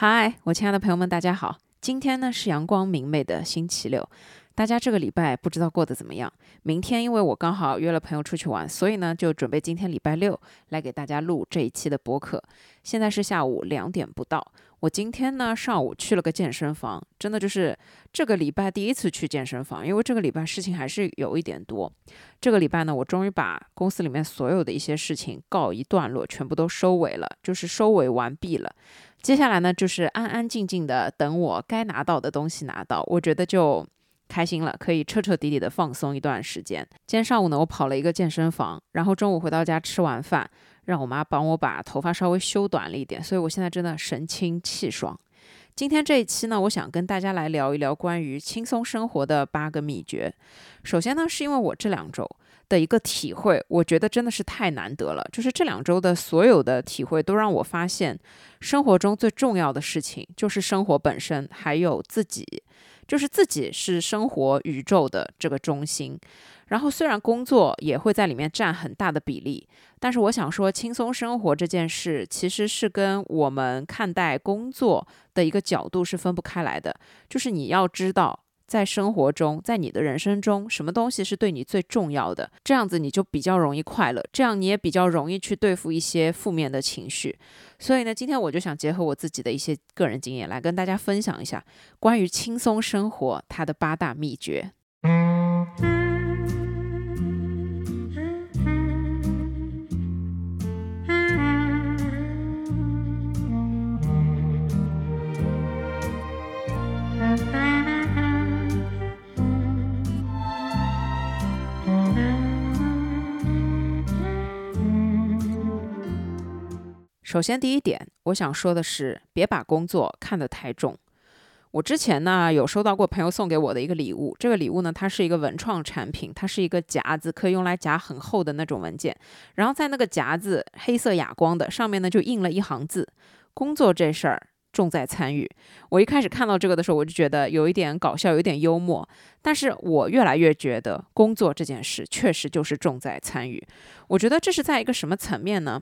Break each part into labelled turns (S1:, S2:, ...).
S1: 嗨，我亲爱的朋友们，大家好！今天呢是阳光明媚的星期六，大家这个礼拜不知道过得怎么样？明天因为我刚好约了朋友出去玩，所以呢就准备今天礼拜六来给大家录这一期的播客。现在是下午两点不到。我今天呢上午去了个健身房，真的就是这个礼拜第一次去健身房，因为这个礼拜事情还是有一点多。这个礼拜呢，我终于把公司里面所有的一些事情告一段落，全部都收尾了，就是收尾完毕了。接下来呢，就是安安静静的等我该拿到的东西拿到，我觉得就开心了，可以彻彻底底的放松一段时间。今天上午呢，我跑了一个健身房，然后中午回到家吃完饭。让我妈帮我把头发稍微修短了一点，所以我现在真的神清气爽。今天这一期呢，我想跟大家来聊一聊关于轻松生活的八个秘诀。首先呢，是因为我这两周的一个体会，我觉得真的是太难得了。就是这两周的所有的体会，都让我发现，生活中最重要的事情就是生活本身，还有自己，就是自己是生活宇宙的这个中心。然后虽然工作也会在里面占很大的比例，但是我想说，轻松生活这件事其实是跟我们看待工作的一个角度是分不开来的。就是你要知道，在生活中，在你的人生中，什么东西是对你最重要的，这样子你就比较容易快乐，这样你也比较容易去对付一些负面的情绪。所以呢，今天我就想结合我自己的一些个人经验，来跟大家分享一下关于轻松生活它的八大秘诀。首先，第一点，我想说的是，别把工作看得太重。我之前呢有收到过朋友送给我的一个礼物，这个礼物呢它是一个文创产品，它是一个夹子，可以用来夹很厚的那种文件。然后在那个夹子黑色哑光的上面呢就印了一行字：工作这事儿重在参与。我一开始看到这个的时候，我就觉得有一点搞笑，有点幽默。但是我越来越觉得，工作这件事确实就是重在参与。我觉得这是在一个什么层面呢？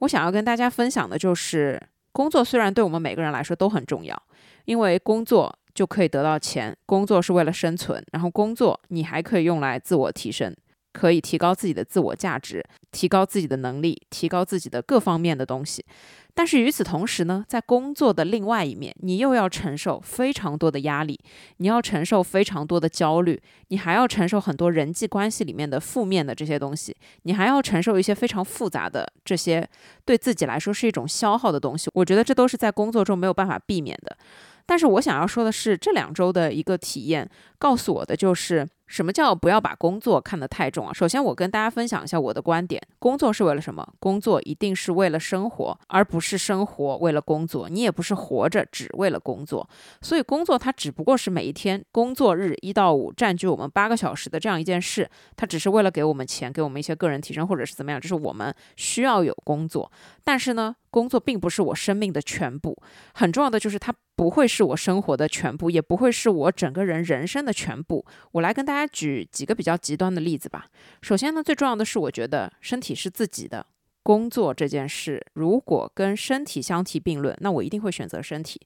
S1: 我想要跟大家分享的就是，工作虽然对我们每个人来说都很重要，因为工作就可以得到钱，工作是为了生存，然后工作你还可以用来自我提升。可以提高自己的自我价值，提高自己的能力，提高自己的各方面的东西。但是与此同时呢，在工作的另外一面，你又要承受非常多的压力，你要承受非常多的焦虑，你还要承受很多人际关系里面的负面的这些东西，你还要承受一些非常复杂的这些对自己来说是一种消耗的东西。我觉得这都是在工作中没有办法避免的。但是我想要说的是，这两周的一个体验告诉我的就是。什么叫不要把工作看得太重啊？首先，我跟大家分享一下我的观点：工作是为了什么？工作一定是为了生活，而不是生活为了工作。你也不是活着只为了工作。所以，工作它只不过是每一天工作日一到五占据我们八个小时的这样一件事，它只是为了给我们钱，给我们一些个人提升，或者是怎么样，就是我们需要有工作。但是呢，工作并不是我生命的全部。很重要的就是它不会是我生活的全部，也不会是我整个人人生的全部。我来跟大。大家举几个比较极端的例子吧。首先呢，最重要的是，我觉得身体是自己的。工作这件事，如果跟身体相提并论，那我一定会选择身体。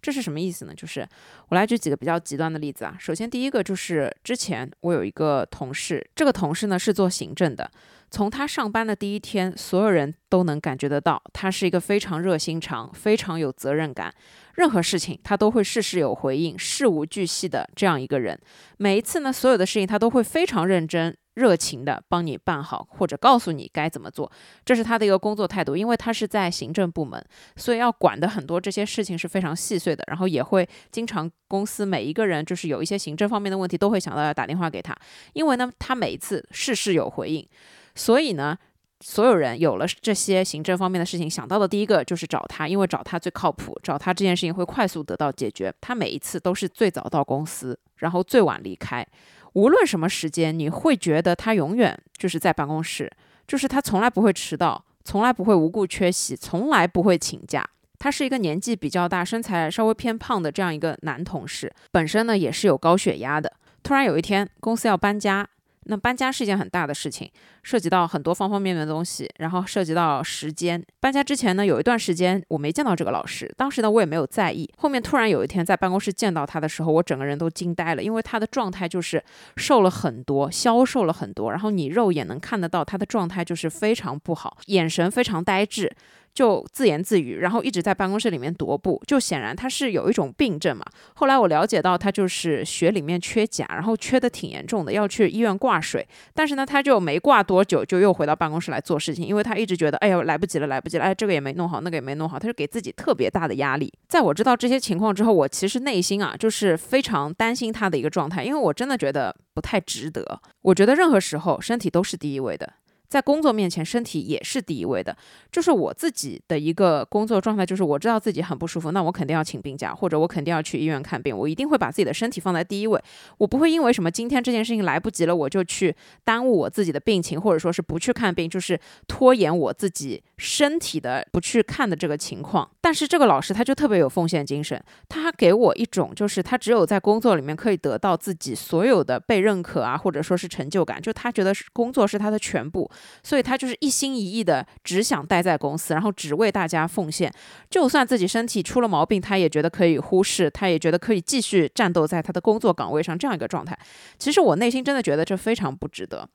S1: 这是什么意思呢？就是我来举几个比较极端的例子啊。首先，第一个就是之前我有一个同事，这个同事呢是做行政的。从他上班的第一天，所有人都能感觉得到，他是一个非常热心肠、非常有责任感，任何事情他都会事事有回应、事无巨细的这样一个人。每一次呢，所有的事情他都会非常认真。热情的帮你办好，或者告诉你该怎么做，这是他的一个工作态度。因为他是在行政部门，所以要管的很多这些事情是非常细碎的。然后也会经常公司每一个人就是有一些行政方面的问题，都会想到要打电话给他。因为呢，他每一次事事有回应，所以呢，所有人有了这些行政方面的事情，想到的第一个就是找他，因为找他最靠谱，找他这件事情会快速得到解决。他每一次都是最早到公司，然后最晚离开。无论什么时间，你会觉得他永远就是在办公室，就是他从来不会迟到，从来不会无故缺席，从来不会请假。他是一个年纪比较大、身材稍微偏胖的这样一个男同事，本身呢也是有高血压的。突然有一天，公司要搬家，那搬家是一件很大的事情，涉及到很多方方面面的东西，然后涉及到时间。搬家之前呢，有一段时间我没见到这个老师，当时呢我也没有在意。后面突然有一天在办公室见到他的时候，我整个人都惊呆了，因为他的状态就是瘦了很多，消瘦了很多，然后你肉眼能看得到他的状态就是非常不好，眼神非常呆滞。就自言自语，然后一直在办公室里面踱步，就显然他是有一种病症嘛。后来我了解到他就是血里面缺钾，然后缺的挺严重的，要去医院挂水。但是呢，他就没挂多久，就又回到办公室来做事情，因为他一直觉得，哎呀，来不及了，来不及了，哎，这个也没弄好，那个也没弄好，他就给自己特别大的压力。在我知道这些情况之后，我其实内心啊，就是非常担心他的一个状态，因为我真的觉得不太值得。我觉得任何时候身体都是第一位的。在工作面前，身体也是第一位的。就是我自己的一个工作状态，就是我知道自己很不舒服，那我肯定要请病假，或者我肯定要去医院看病。我一定会把自己的身体放在第一位。我不会因为什么今天这件事情来不及了，我就去耽误我自己的病情，或者说是不去看病，就是拖延我自己身体的不去看的这个情况。但是这个老师他就特别有奉献精神，他给我一种就是他只有在工作里面可以得到自己所有的被认可啊，或者说是成就感，就他觉得工作是他的全部。所以他就是一心一意的，只想待在公司，然后只为大家奉献。就算自己身体出了毛病，他也觉得可以忽视，他也觉得可以继续战斗在他的工作岗位上这样一个状态。其实我内心真的觉得这非常不值得。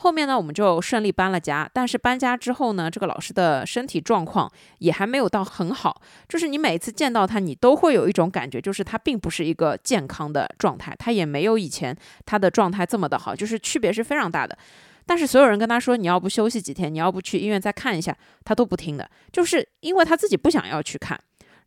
S1: 后面呢，我们就顺利搬了家。但是搬家之后呢，这个老师的身体状况也还没有到很好。就是你每次见到他，你都会有一种感觉，就是他并不是一个健康的状态，他也没有以前他的状态这么的好，就是区别是非常大的。但是所有人跟他说，你要不休息几天，你要不去医院再看一下，他都不听的，就是因为他自己不想要去看。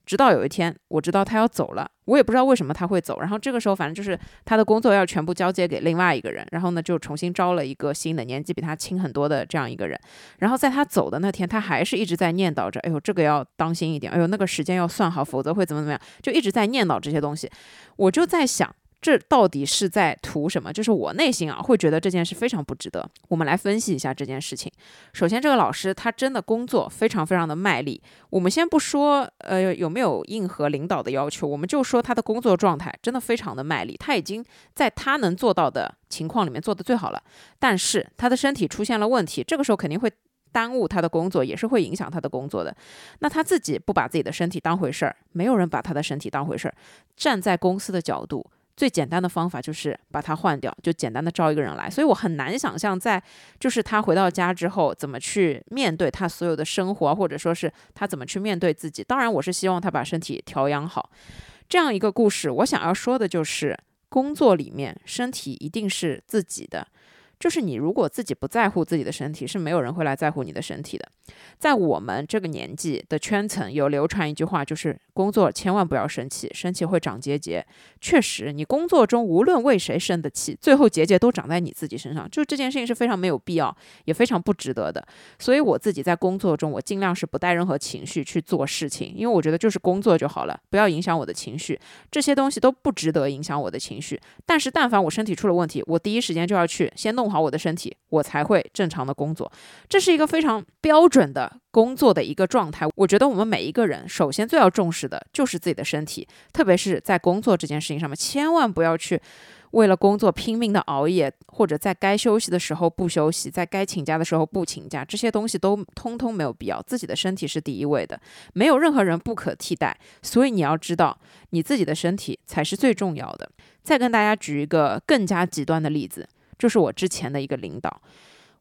S1: 直到有一天，我知道他要走了，我也不知道为什么他会走。然后这个时候，反正就是他的工作要全部交接给另外一个人，然后呢就重新招了一个新的，年纪比他轻很多的这样一个人。然后在他走的那天，他还是一直在念叨着：“哎呦，这个要当心一点，哎呦，那个时间要算好，否则会怎么怎么样。”就一直在念叨这些东西。我就在想。这到底是在图什么？就是我内心啊，会觉得这件事非常不值得。我们来分析一下这件事情。首先，这个老师他真的工作非常非常的卖力。我们先不说呃有没有应和领导的要求，我们就说他的工作状态真的非常的卖力。他已经在他能做到的情况里面做的最好了。但是他的身体出现了问题，这个时候肯定会耽误他的工作，也是会影响他的工作的。那他自己不把自己的身体当回事儿，没有人把他的身体当回事儿。站在公司的角度。最简单的方法就是把它换掉，就简单的招一个人来。所以我很难想象，在就是他回到家之后，怎么去面对他所有的生活，或者说是他怎么去面对自己。当然，我是希望他把身体调养好。这样一个故事，我想要说的就是，工作里面身体一定是自己的。就是你如果自己不在乎自己的身体，是没有人会来在乎你的身体的。在我们这个年纪的圈层，有流传一句话，就是工作千万不要生气，生气会长结节。确实，你工作中无论为谁生的气，最后结节都长在你自己身上。就这件事情是非常没有必要，也非常不值得的。所以我自己在工作中，我尽量是不带任何情绪去做事情，因为我觉得就是工作就好了，不要影响我的情绪。这些东西都不值得影响我的情绪。但是但凡我身体出了问题，我第一时间就要去先弄。好我的身体，我才会正常的工作。这是一个非常标准的工作的一个状态。我觉得我们每一个人，首先最要重视的就是自己的身体，特别是在工作这件事情上面，千万不要去为了工作拼命的熬夜，或者在该休息的时候不休息，在该请假的时候不请假，这些东西都通通没有必要。自己的身体是第一位的，没有任何人不可替代。所以你要知道，你自己的身体才是最重要的。再跟大家举一个更加极端的例子。就是我之前的一个领导，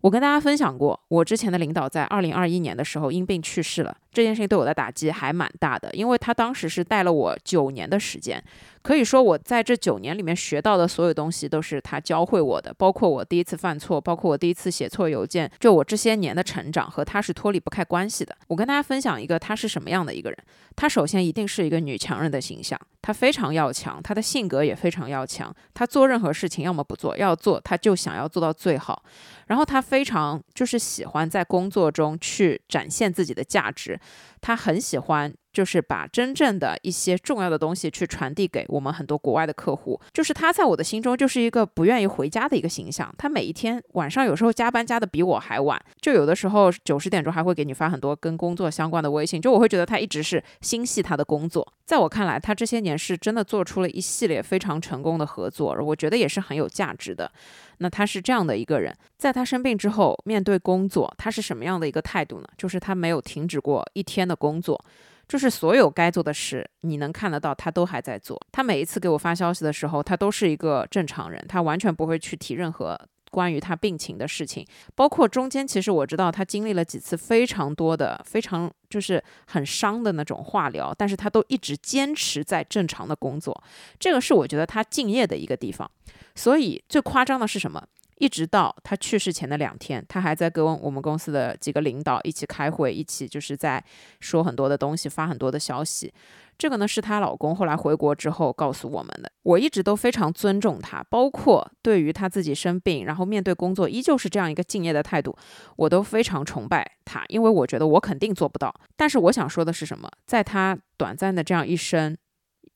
S1: 我跟大家分享过，我之前的领导在二零二一年的时候因病去世了。这件事情对我的打击还蛮大的，因为他当时是带了我九年的时间。可以说，我在这九年里面学到的所有东西都是他教会我的，包括我第一次犯错，包括我第一次写错邮件，就我这些年的成长和他是脱离不开关系的。我跟大家分享一个他是什么样的一个人。他首先一定是一个女强人的形象，他非常要强，他的性格也非常要强。他做任何事情，要么不做，要做他就想要做到最好。然后他非常就是喜欢在工作中去展现自己的价值。他很喜欢就是把真正的一些重要的东西去传递给我们很多国外的客户。就是他在我的心中就是一个不愿意回家的一个形象。他每一天晚上有时候加班加的比我还晚，就有的时候九十点钟还会给你发很多跟工作相关的微信。就我会觉得他一直是心系他的工作。在我看来，他这些年是真的做出了一系列非常成功的合作，我觉得也是很有价值的。那他是这样的一个人，在他生病之后，面对工作，他是什么样的一个态度呢？就是他没有停止过一天的工作。就是所有该做的事，你能看得到，他都还在做。他每一次给我发消息的时候，他都是一个正常人，他完全不会去提任何关于他病情的事情。包括中间，其实我知道他经历了几次非常多的、非常就是很伤的那种化疗，但是他都一直坚持在正常的工作。这个是我觉得他敬业的一个地方。所以最夸张的是什么？一直到他去世前的两天，他还在跟我们公司的几个领导一起开会，一起就是在说很多的东西，发很多的消息。这个呢是她老公后来回国之后告诉我们的。我一直都非常尊重她，包括对于她自己生病，然后面对工作依旧是这样一个敬业的态度，我都非常崇拜她，因为我觉得我肯定做不到。但是我想说的是什么？在她短暂的这样一生，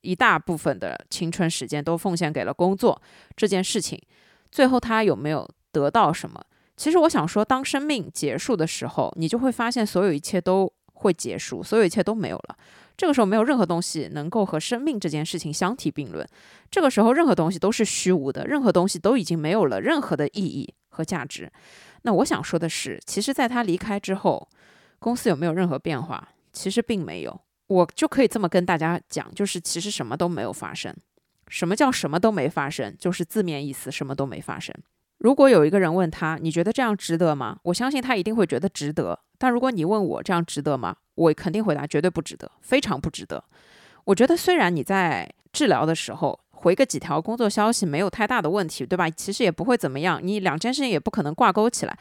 S1: 一大部分的青春时间都奉献给了工作这件事情。最后他有没有得到什么？其实我想说，当生命结束的时候，你就会发现所有一切都会结束，所有一切都没有了。这个时候没有任何东西能够和生命这件事情相提并论。这个时候任何东西都是虚无的，任何东西都已经没有了任何的意义和价值。那我想说的是，其实在他离开之后，公司有没有任何变化？其实并没有。我就可以这么跟大家讲，就是其实什么都没有发生。什么叫什么都没发生？就是字面意思，什么都没发生。如果有一个人问他，你觉得这样值得吗？我相信他一定会觉得值得。但如果你问我这样值得吗？我肯定回答绝对不值得，非常不值得。我觉得虽然你在治疗的时候回个几条工作消息没有太大的问题，对吧？其实也不会怎么样，你两件事情也不可能挂钩起来。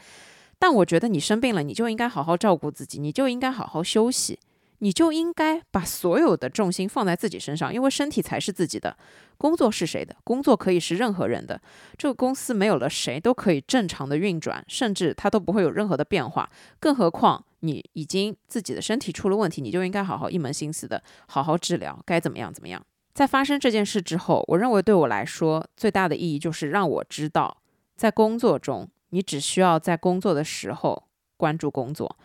S1: 但我觉得你生病了，你就应该好好照顾自己，你就应该好好休息。你就应该把所有的重心放在自己身上，因为身体才是自己的。工作是谁的？工作可以是任何人的。这个公司没有了谁都可以正常的运转，甚至它都不会有任何的变化。更何况你已经自己的身体出了问题，你就应该好好一门心思的好好治疗，该怎么样怎么样。在发生这件事之后，我认为对我来说最大的意义就是让我知道，在工作中你只需要在工作的时候关注工作。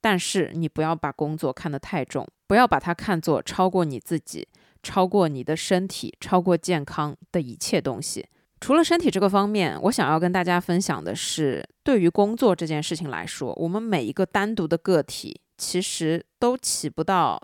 S1: 但是你不要把工作看得太重，不要把它看作超过你自己、超过你的身体、超过健康的一切东西。除了身体这个方面，我想要跟大家分享的是，对于工作这件事情来说，我们每一个单独的个体其实都起不到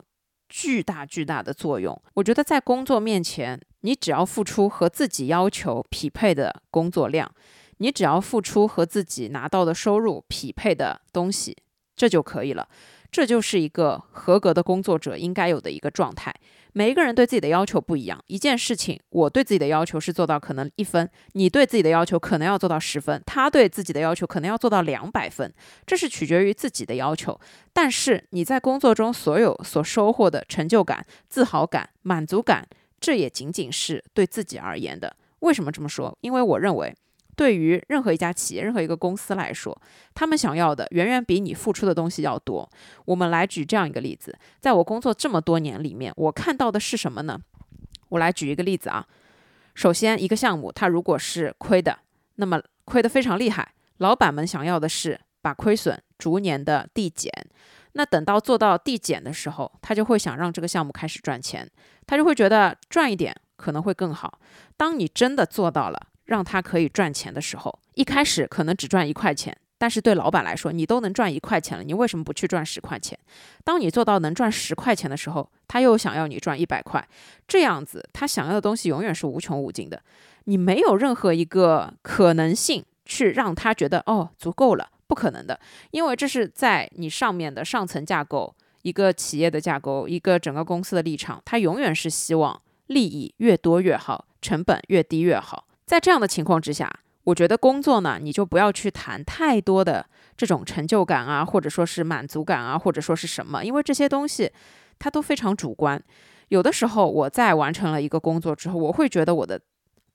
S1: 巨大巨大的作用。我觉得在工作面前，你只要付出和自己要求匹配的工作量，你只要付出和自己拿到的收入匹配的东西。这就可以了，这就是一个合格的工作者应该有的一个状态。每一个人对自己的要求不一样，一件事情，我对自己的要求是做到可能一分，你对自己的要求可能要做到十分，他对自己的要求可能要做到两百分，这是取决于自己的要求。但是你在工作中所有所收获的成就感、自豪感、满足感，这也仅仅是对自己而言的。为什么这么说？因为我认为。对于任何一家企业、任何一个公司来说，他们想要的远远比你付出的东西要多。我们来举这样一个例子，在我工作这么多年里面，我看到的是什么呢？我来举一个例子啊。首先，一个项目它如果是亏的，那么亏得非常厉害，老板们想要的是把亏损逐年的递减。那等到做到递减的时候，他就会想让这个项目开始赚钱，他就会觉得赚一点可能会更好。当你真的做到了。让他可以赚钱的时候，一开始可能只赚一块钱，但是对老板来说，你都能赚一块钱了，你为什么不去赚十块钱？当你做到能赚十块钱的时候，他又想要你赚一百块，这样子他想要的东西永远是无穷无尽的，你没有任何一个可能性去让他觉得哦足够了，不可能的，因为这是在你上面的上层架构，一个企业的架构，一个整个公司的立场，他永远是希望利益越多越好，成本越低越好。在这样的情况之下，我觉得工作呢，你就不要去谈太多的这种成就感啊，或者说是满足感啊，或者说是什么，因为这些东西它都非常主观。有的时候我在完成了一个工作之后，我会觉得我的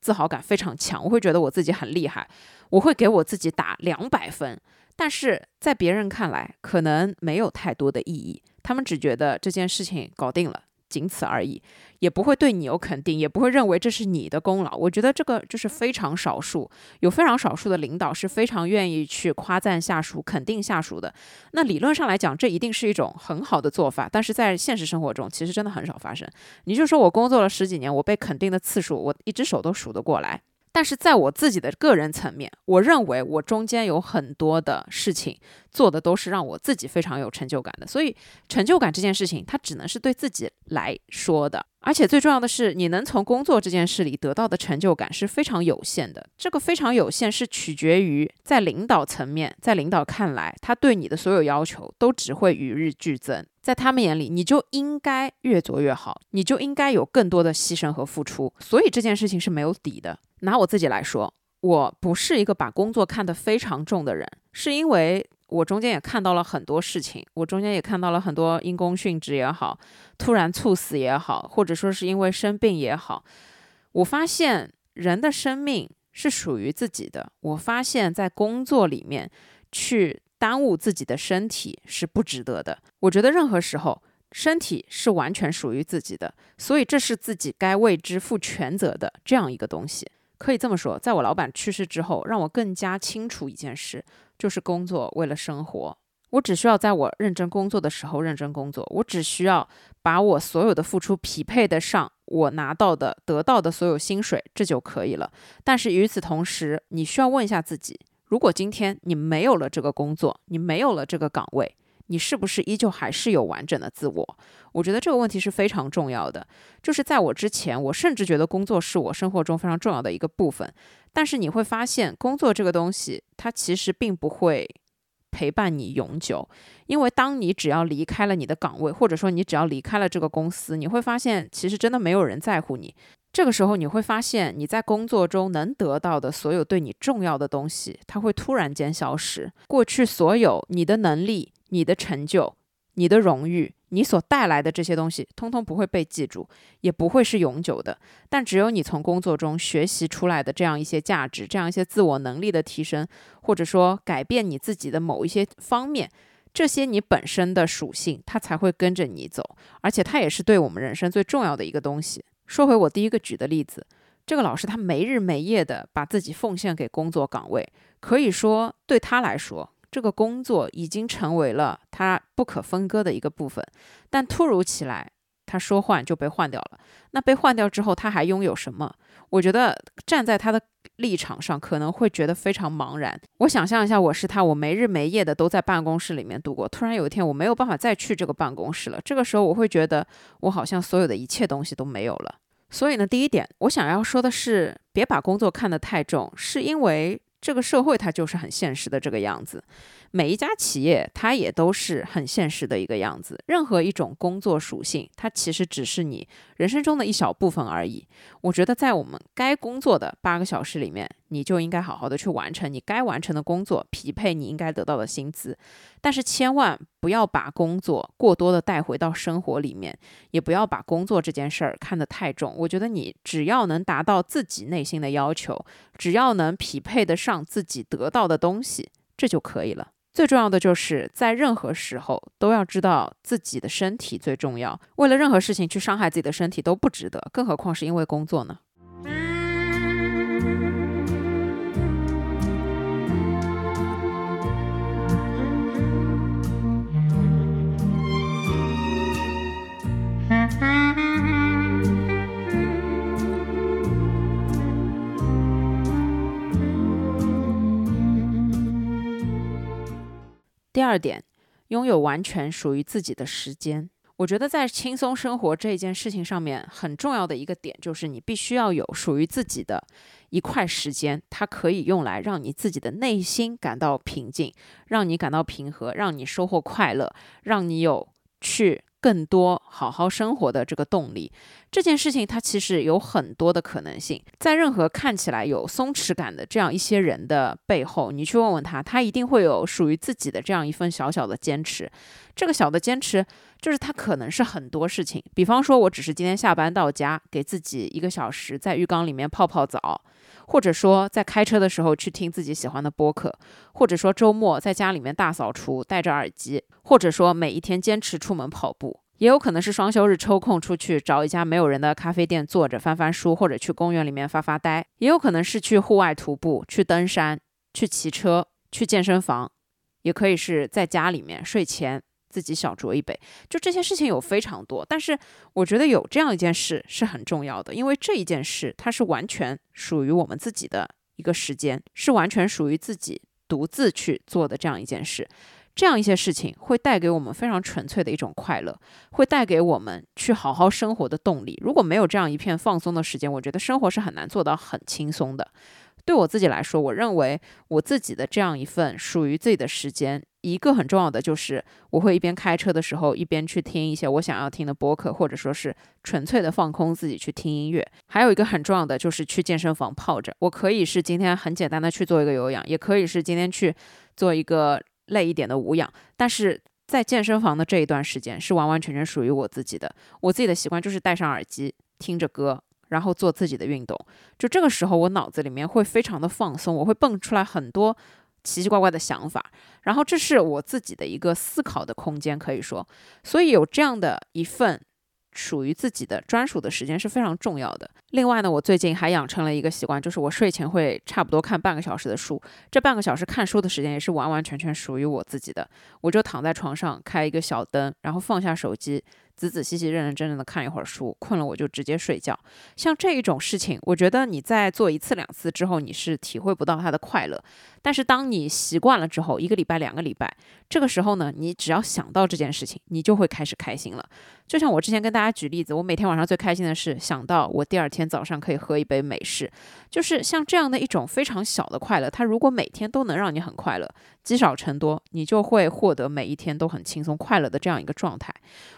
S1: 自豪感非常强，我会觉得我自己很厉害，我会给我自己打两百分。但是在别人看来，可能没有太多的意义。他们只觉得这件事情搞定了。仅此而已，也不会对你有肯定，也不会认为这是你的功劳。我觉得这个就是非常少数，有非常少数的领导是非常愿意去夸赞下属、肯定下属的。那理论上来讲，这一定是一种很好的做法，但是在现实生活中，其实真的很少发生。你就说我工作了十几年，我被肯定的次数，我一只手都数得过来。但是在我自己的个人层面，我认为我中间有很多的事情做的都是让我自己非常有成就感的。所以，成就感这件事情，它只能是对自己来说的。而且最重要的是，你能从工作这件事里得到的成就感是非常有限的。这个非常有限是取决于在领导层面，在领导看来，他对你的所有要求都只会与日俱增。在他们眼里，你就应该越做越好，你就应该有更多的牺牲和付出。所以这件事情是没有底的。拿我自己来说，我不是一个把工作看得非常重的人，是因为我中间也看到了很多事情，我中间也看到了很多因公殉职也好，突然猝死也好，或者说是因为生病也好，我发现人的生命是属于自己的。我发现，在工作里面去耽误自己的身体是不值得的。我觉得任何时候。身体是完全属于自己的，所以这是自己该为之负全责的这样一个东西。可以这么说，在我老板去世之后，让我更加清楚一件事，就是工作为了生活。我只需要在我认真工作的时候认真工作，我只需要把我所有的付出匹配得上我拿到的、得到的所有薪水，这就可以了。但是与此同时，你需要问一下自己：如果今天你没有了这个工作，你没有了这个岗位。你是不是依旧还是有完整的自我？我觉得这个问题是非常重要的。就是在我之前，我甚至觉得工作是我生活中非常重要的一个部分。但是你会发现，工作这个东西，它其实并不会陪伴你永久。因为当你只要离开了你的岗位，或者说你只要离开了这个公司，你会发现，其实真的没有人在乎你。这个时候，你会发现你在工作中能得到的所有对你重要的东西，它会突然间消失。过去所有你的能力。你的成就、你的荣誉、你所带来的这些东西，通通不会被记住，也不会是永久的。但只有你从工作中学习出来的这样一些价值、这样一些自我能力的提升，或者说改变你自己的某一些方面，这些你本身的属性，它才会跟着你走。而且它也是对我们人生最重要的一个东西。说回我第一个举的例子，这个老师他没日没夜的把自己奉献给工作岗位，可以说对他来说。这个工作已经成为了他不可分割的一个部分，但突如其来，他说换就被换掉了。那被换掉之后，他还拥有什么？我觉得站在他的立场上，可能会觉得非常茫然。我想象一下，我是他，我没日没夜的都在办公室里面度过。突然有一天，我没有办法再去这个办公室了。这个时候，我会觉得我好像所有的一切东西都没有了。所以呢，第一点，我想要说的是，别把工作看得太重，是因为。这个社会它就是很现实的这个样子，每一家企业它也都是很现实的一个样子。任何一种工作属性，它其实只是你人生中的一小部分而已。我觉得在我们该工作的八个小时里面。你就应该好好的去完成你该完成的工作，匹配你应该得到的薪资。但是千万不要把工作过多的带回到生活里面，也不要把工作这件事儿看得太重。我觉得你只要能达到自己内心的要求，只要能匹配得上自己得到的东西，这就可以了。最重要的就是在任何时候都要知道自己的身体最重要。为了任何事情去伤害自己的身体都不值得，更何况是因为工作呢？第二点，拥有完全属于自己的时间。我觉得在轻松生活这件事情上面，很重要的一个点就是你必须要有属于自己的一块时间，它可以用来让你自己的内心感到平静，让你感到平和，让你收获快乐，让你有去。更多好好生活的这个动力，这件事情它其实有很多的可能性。在任何看起来有松弛感的这样一些人的背后，你去问问他，他一定会有属于自己的这样一份小小的坚持。这个小的坚持，就是他可能是很多事情。比方说，我只是今天下班到家，给自己一个小时在浴缸里面泡泡澡。或者说在开车的时候去听自己喜欢的播客，或者说周末在家里面大扫除，戴着耳机，或者说每一天坚持出门跑步，也有可能是双休日抽空出去找一家没有人的咖啡店坐着翻翻书，或者去公园里面发发呆，也有可能是去户外徒步、去登山、去骑车、去健身房，也可以是在家里面睡前。自己小酌一杯，就这些事情有非常多，但是我觉得有这样一件事是很重要的，因为这一件事它是完全属于我们自己的一个时间，是完全属于自己独自去做的这样一件事。这样一些事情会带给我们非常纯粹的一种快乐，会带给我们去好好生活的动力。如果没有这样一片放松的时间，我觉得生活是很难做到很轻松的。对我自己来说，我认为我自己的这样一份属于自己的时间，一个很重要的就是我会一边开车的时候，一边去听一些我想要听的播客，或者说是纯粹的放空自己去听音乐。还有一个很重要的就是去健身房泡着，我可以是今天很简单的去做一个有氧，也可以是今天去做一个累一点的无氧。但是在健身房的这一段时间是完完全全属于我自己的，我自己的习惯就是戴上耳机听着歌。然后做自己的运动，就这个时候我脑子里面会非常的放松，我会蹦出来很多奇奇怪怪的想法，然后这是我自己的一个思考的空间，可以说，所以有这样的一份属于自己的专属的时间是非常重要的。另外呢，我最近还养成了一个习惯，就是我睡前会差不多看半个小时的书，这半个小时看书的时间也是完完全全属于我自己的，我就躺在床上开一个小灯，然后放下手机。仔仔细细、认认真真的看一会儿书，困了我就直接睡觉。像这一种事情，我觉得你在做一次两次之后，你是体会不到它的快乐。但是当你习惯了之后，一个礼拜、两个礼拜，这个时候呢，你只要想到这件事情，你就会开始开心了。就像我之前跟大家举例子，我每天晚上最开心的是想到我第二天早上可以喝一杯美式，就是像这样的一种非常小的快乐。它如果每天都能让你很快乐，积少成多，你就会获得每一天都很轻松快乐的这样一个状态。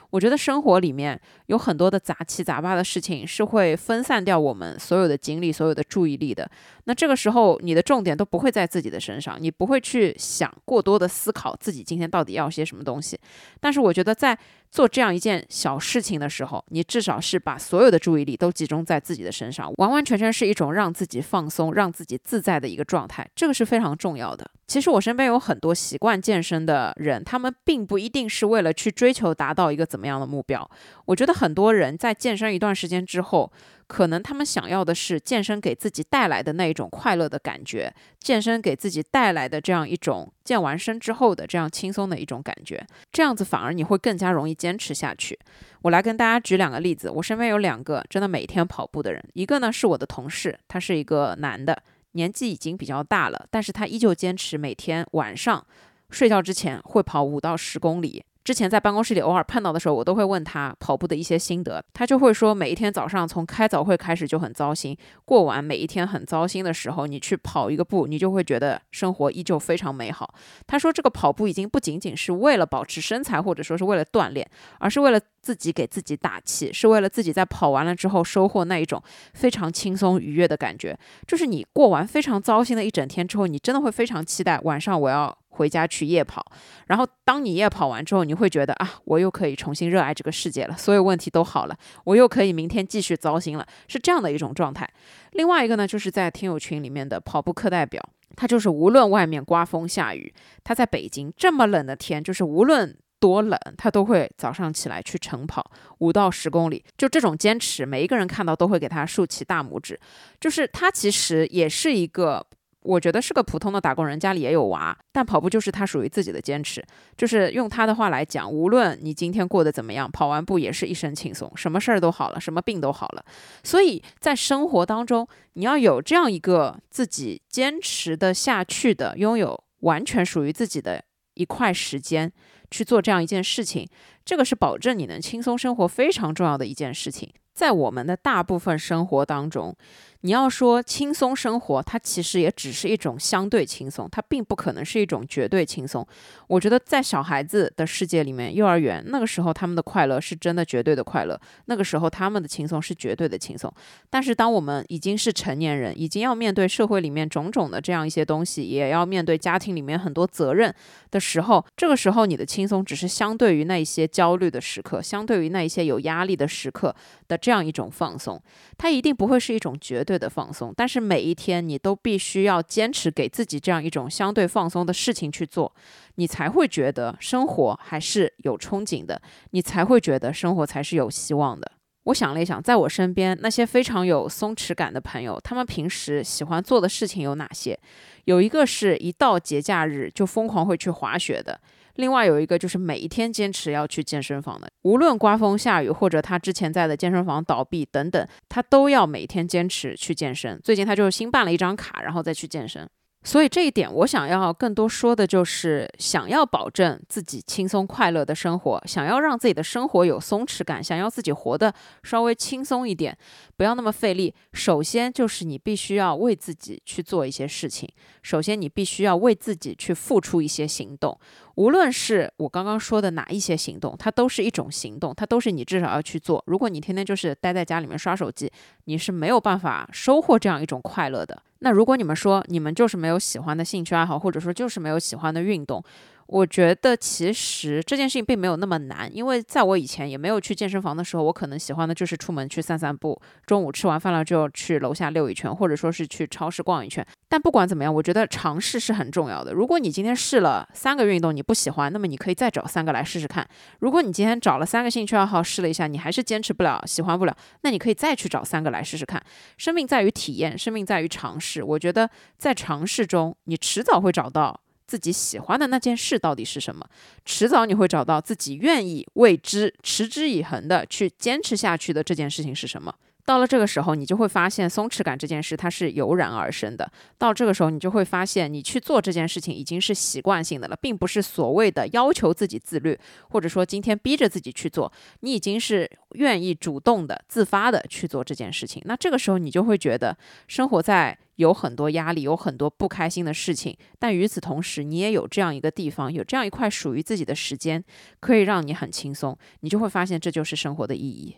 S1: 我觉得生活里面有很多的杂七杂八的事情，是会分散掉我们所有的精力、所有的注意力的。那这个时候，你的重点都不会在自己的身上，你不会去想过多的思考自己今天到底要些什么东西。但是，我觉得在做这样一件小事情的时候，你至少是把所有的注意力都集中在自己的身上，完完全全是一种让自己放松、让自己自在的一个状态。这个是非常重要的。其实我身边有很多习惯健身的人，他们并不一定是为了去追求达到一个怎么样的目标。我觉得很多人在健身一段时间之后，可能他们想要的是健身给自己带来的那一种快乐的感觉，健身给自己带来的这样一种健完身之后的这样轻松的一种感觉，这样子反而你会更加容易坚持下去。我来跟大家举两个例子，我身边有两个真的每天跑步的人，一个呢是我的同事，他是一个男的。年纪已经比较大了，但是他依旧坚持每天晚上睡觉之前会跑五到十公里。之前在办公室里偶尔碰到的时候，我都会问他跑步的一些心得，他就会说，每一天早上从开早会开始就很糟心，过完每一天很糟心的时候，你去跑一个步，你就会觉得生活依旧非常美好。他说，这个跑步已经不仅仅是为了保持身材，或者说是为了锻炼，而是为了自己给自己打气，是为了自己在跑完了之后收获那一种非常轻松愉悦的感觉。就是你过完非常糟心的一整天之后，你真的会非常期待晚上我要。回家去夜跑，然后当你夜跑完之后，你会觉得啊，我又可以重新热爱这个世界了，所有问题都好了，我又可以明天继续糟心了，是这样的一种状态。另外一个呢，就是在听友群里面的跑步课代表，他就是无论外面刮风下雨，他在北京这么冷的天，就是无论多冷，他都会早上起来去晨跑五到十公里，就这种坚持，每一个人看到都会给他竖起大拇指。就是他其实也是一个。我觉得是个普通的打工人，家里也有娃，但跑步就是他属于自己的坚持。就是用他的话来讲，无论你今天过得怎么样，跑完步也是一身轻松，什么事儿都好了，什么病都好了。所以在生活当中，你要有这样一个自己坚持的下去的，拥有完全属于自己的一块时间去做这样一件事情，这个是保证你能轻松生活非常重要的一件事情。在我们的大部分生活当中。你要说轻松生活，它其实也只是一种相对轻松，它并不可能是一种绝对轻松。我觉得在小孩子的世界里面，幼儿园那个时候他们的快乐是真的绝对的快乐，那个时候他们的轻松是绝对的轻松。但是当我们已经是成年人，已经要面对社会里面种种的这样一些东西，也要面对家庭里面很多责任的时候，这个时候你的轻松只是相对于那一些焦虑的时刻，相对于那一些有压力的时刻的这样一种放松，它一定不会是一种绝。对的放松，但是每一天你都必须要坚持给自己这样一种相对放松的事情去做，你才会觉得生活还是有憧憬的，你才会觉得生活才是有希望的。我想了一想，在我身边那些非常有松弛感的朋友，他们平时喜欢做的事情有哪些？有一个是一到节假日就疯狂会去滑雪的。另外有一个就是每一天坚持要去健身房的，无论刮风下雨或者他之前在的健身房倒闭等等，他都要每天坚持去健身。最近他就是新办了一张卡，然后再去健身。所以这一点，我想要更多说的就是，想要保证自己轻松快乐的生活，想要让自己的生活有松弛感，想要自己活得稍微轻松一点，不要那么费力。首先就是你必须要为自己去做一些事情，首先你必须要为自己去付出一些行动。无论是我刚刚说的哪一些行动，它都是一种行动，它都是你至少要去做。如果你天天就是待在家里面刷手机，你是没有办法收获这样一种快乐的。那如果你们说你们就是没有喜欢的兴趣爱好，或者说就是没有喜欢的运动，我觉得其实这件事情并没有那么难，因为在我以前也没有去健身房的时候，我可能喜欢的就是出门去散散步，中午吃完饭了就去楼下溜一圈，或者说是去超市逛一圈。但不管怎么样，我觉得尝试是很重要的。如果你今天试了三个运动你不喜欢，那么你可以再找三个来试试看。如果你今天找了三个兴趣爱好试了一下，你还是坚持不了，喜欢不了，那你可以再去找三个来试试看。生命在于体验，生命在于尝试。我觉得在尝试中，你迟早会找到。自己喜欢的那件事到底是什么？迟早你会找到自己愿意为之持之以恒的去坚持下去的这件事情是什么。到了这个时候，你就会发现松弛感这件事它是油然而生的。到这个时候，你就会发现你去做这件事情已经是习惯性的了，并不是所谓的要求自己自律，或者说今天逼着自己去做，你已经是愿意主动的、自发的去做这件事情。那这个时候，你就会觉得生活在有很多压力、有很多不开心的事情，但与此同时，你也有这样一个地方，有这样一块属于自己的时间，可以让你很轻松。你就会发现，这就是生活的意义。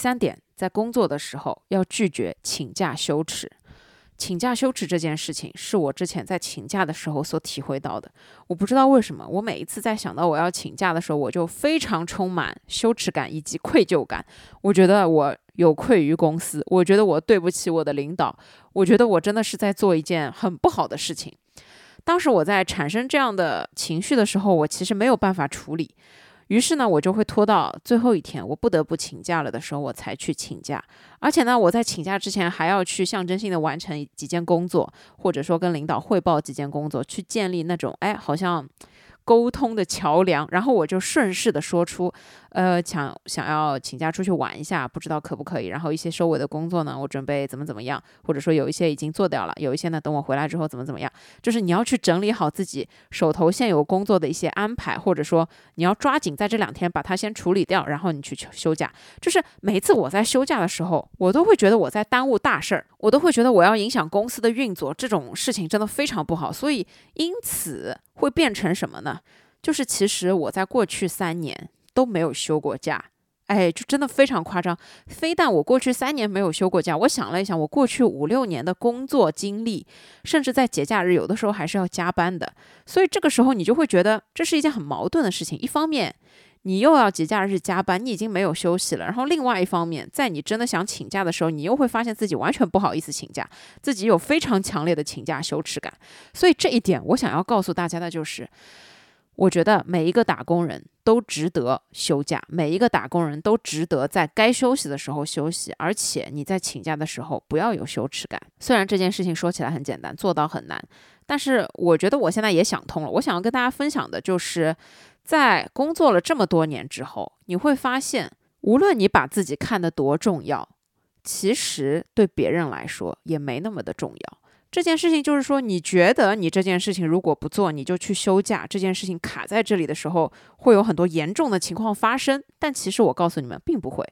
S1: 三点，在工作的时候要拒绝请假羞耻。请假羞耻这件事情，是我之前在请假的时候所体会到的。我不知道为什么，我每一次在想到我要请假的时候，我就非常充满羞耻感以及愧疚感。我觉得我有愧于公司，我觉得我对不起我的领导，我觉得我真的是在做一件很不好的事情。当时我在产生这样的情绪的时候，我其实没有办法处理。于是呢，我就会拖到最后一天，我不得不请假了的时候，我才去请假。而且呢，我在请假之前还要去象征性的完成几件工作，或者说跟领导汇报几件工作，去建立那种哎，好像。沟通的桥梁，然后我就顺势的说出，呃，想想要请假出去玩一下，不知道可不可以。然后一些收尾的工作呢，我准备怎么怎么样，或者说有一些已经做掉了，有一些呢，等我回来之后怎么怎么样。就是你要去整理好自己手头现有工作的一些安排，或者说你要抓紧在这两天把它先处理掉，然后你去休假。就是每次我在休假的时候，我都会觉得我在耽误大事儿，我都会觉得我要影响公司的运作，这种事情真的非常不好。所以因此。会变成什么呢？就是其实我在过去三年都没有休过假，哎，就真的非常夸张。非但我过去三年没有休过假，我想了一想，我过去五六年的工作经历，甚至在节假日有的时候还是要加班的。所以这个时候你就会觉得这是一件很矛盾的事情。一方面，你又要节假日加班，你已经没有休息了；然后另外一方面，在你真的想请假的时候，你又会发现自己完全不好意思请假，自己有非常强烈的请假羞耻感。所以这一点，我想要告诉大家的就是，我觉得每一个打工人都值得休假，每一个打工人都值得在该休息的时候休息，而且你在请假的时候不要有羞耻感。虽然这件事情说起来很简单，做到很难，但是我觉得我现在也想通了。我想要跟大家分享的就是。在工作了这么多年之后，你会发现，无论你把自己看得多重要，其实对别人来说也没那么的重要。这件事情就是说，你觉得你这件事情如果不做，你就去休假，这件事情卡在这里的时候，会有很多严重的情况发生。但其实我告诉你们，并不会。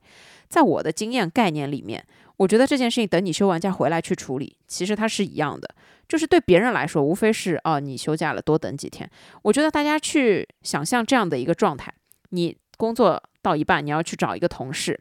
S1: 在我的经验概念里面，我觉得这件事情等你休完假回来去处理，其实它是一样的。就是对别人来说，无非是哦，你休假了，多等几天。我觉得大家去想象这样的一个状态：你工作到一半，你要去找一个同事，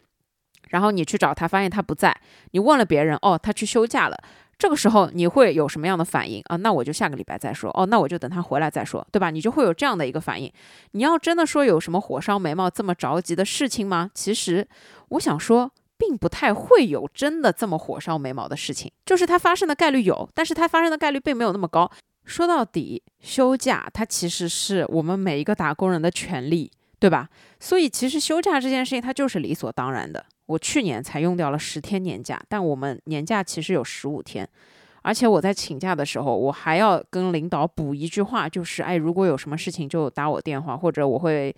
S1: 然后你去找他，发现他不在，你问了别人，哦，他去休假了。这个时候你会有什么样的反应啊？那我就下个礼拜再说。哦，那我就等他回来再说，对吧？你就会有这样的一个反应。你要真的说有什么火烧眉毛这么着急的事情吗？其实我想说，并不太会有真的这么火烧眉毛的事情。就是它发生的概率有，但是它发生的概率并没有那么高。说到底，休假它其实是我们每一个打工人的权利，对吧？所以其实休假这件事情它就是理所当然的。我去年才用掉了十天年假，但我们年假其实有十五天，而且我在请假的时候，我还要跟领导补一句话，就是哎，如果有什么事情就打我电话，或者我会。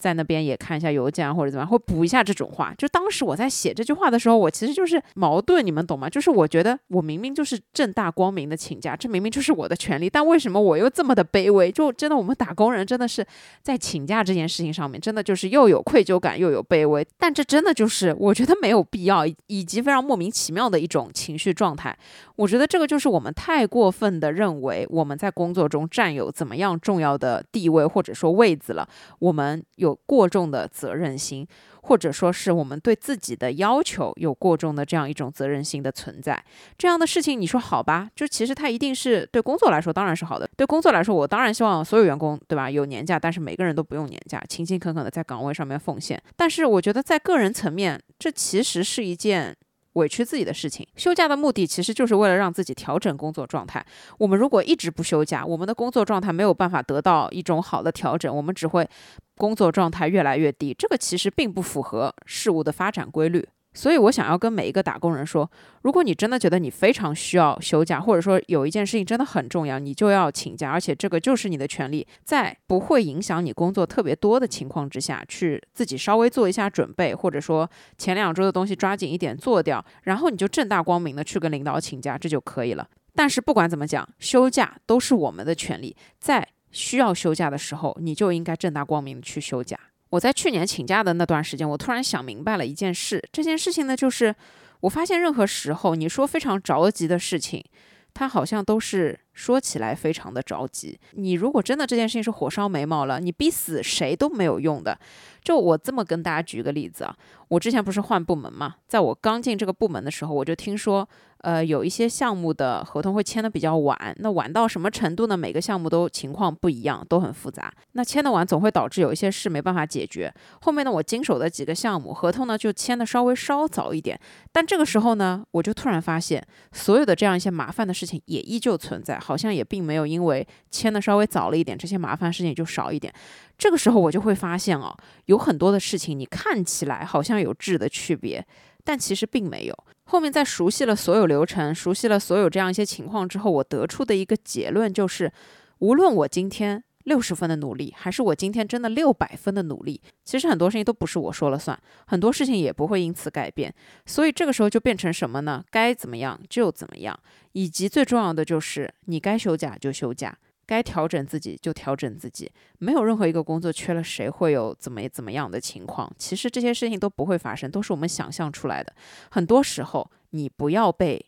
S1: 在那边也看一下邮件啊或者怎么样，会补一下这种话。就当时我在写这句话的时候，我其实就是矛盾，你们懂吗？就是我觉得我明明就是正大光明的请假，这明明就是我的权利，但为什么我又这么的卑微？就真的我们打工人真的是在请假这件事情上面，真的就是又有愧疚感又有卑微。但这真的就是我觉得没有必要，以及非常莫名其妙的一种情绪状态。我觉得这个就是我们太过分的认为我们在工作中占有怎么样重要的地位或者说位子了，我们有过重的责任心，或者说是我们对自己的要求有过重的这样一种责任心的存在。这样的事情你说好吧？就其实它一定是对工作来说当然是好的。对工作来说，我当然希望所有员工对吧有年假，但是每个人都不用年假，勤勤恳恳的在岗位上面奉献。但是我觉得在个人层面，这其实是一件。委屈自己的事情，休假的目的其实就是为了让自己调整工作状态。我们如果一直不休假，我们的工作状态没有办法得到一种好的调整，我们只会工作状态越来越低。这个其实并不符合事物的发展规律。所以我想要跟每一个打工人说，如果你真的觉得你非常需要休假，或者说有一件事情真的很重要，你就要请假，而且这个就是你的权利，在不会影响你工作特别多的情况之下，去自己稍微做一下准备，或者说前两周的东西抓紧一点做掉，然后你就正大光明的去跟领导请假，这就可以了。但是不管怎么讲，休假都是我们的权利，在需要休假的时候，你就应该正大光明的去休假。我在去年请假的那段时间，我突然想明白了一件事。这件事情呢，就是我发现任何时候你说非常着急的事情，它好像都是说起来非常的着急。你如果真的这件事情是火烧眉毛了，你逼死谁都没有用的。就我这么跟大家举个例子啊，我之前不是换部门嘛，在我刚进这个部门的时候，我就听说。呃，有一些项目的合同会签的比较晚，那晚到什么程度呢？每个项目都情况不一样，都很复杂。那签的晚总会导致有一些事没办法解决。后面呢，我经手的几个项目合同呢，就签的稍微稍早一点。但这个时候呢，我就突然发现，所有的这样一些麻烦的事情也依旧存在，好像也并没有因为签的稍微早了一点，这些麻烦事情就少一点。这个时候我就会发现哦，有很多的事情你看起来好像有质的区别，但其实并没有。后面在熟悉了所有流程、熟悉了所有这样一些情况之后，我得出的一个结论就是，无论我今天六十分的努力，还是我今天真的六百分的努力，其实很多事情都不是我说了算，很多事情也不会因此改变。所以这个时候就变成什么呢？该怎么样就怎么样，以及最重要的就是，你该休假就休假。该调整自己就调整自己，没有任何一个工作缺了谁会有怎么怎么样的情况。其实这些事情都不会发生，都是我们想象出来的。很多时候，你不要被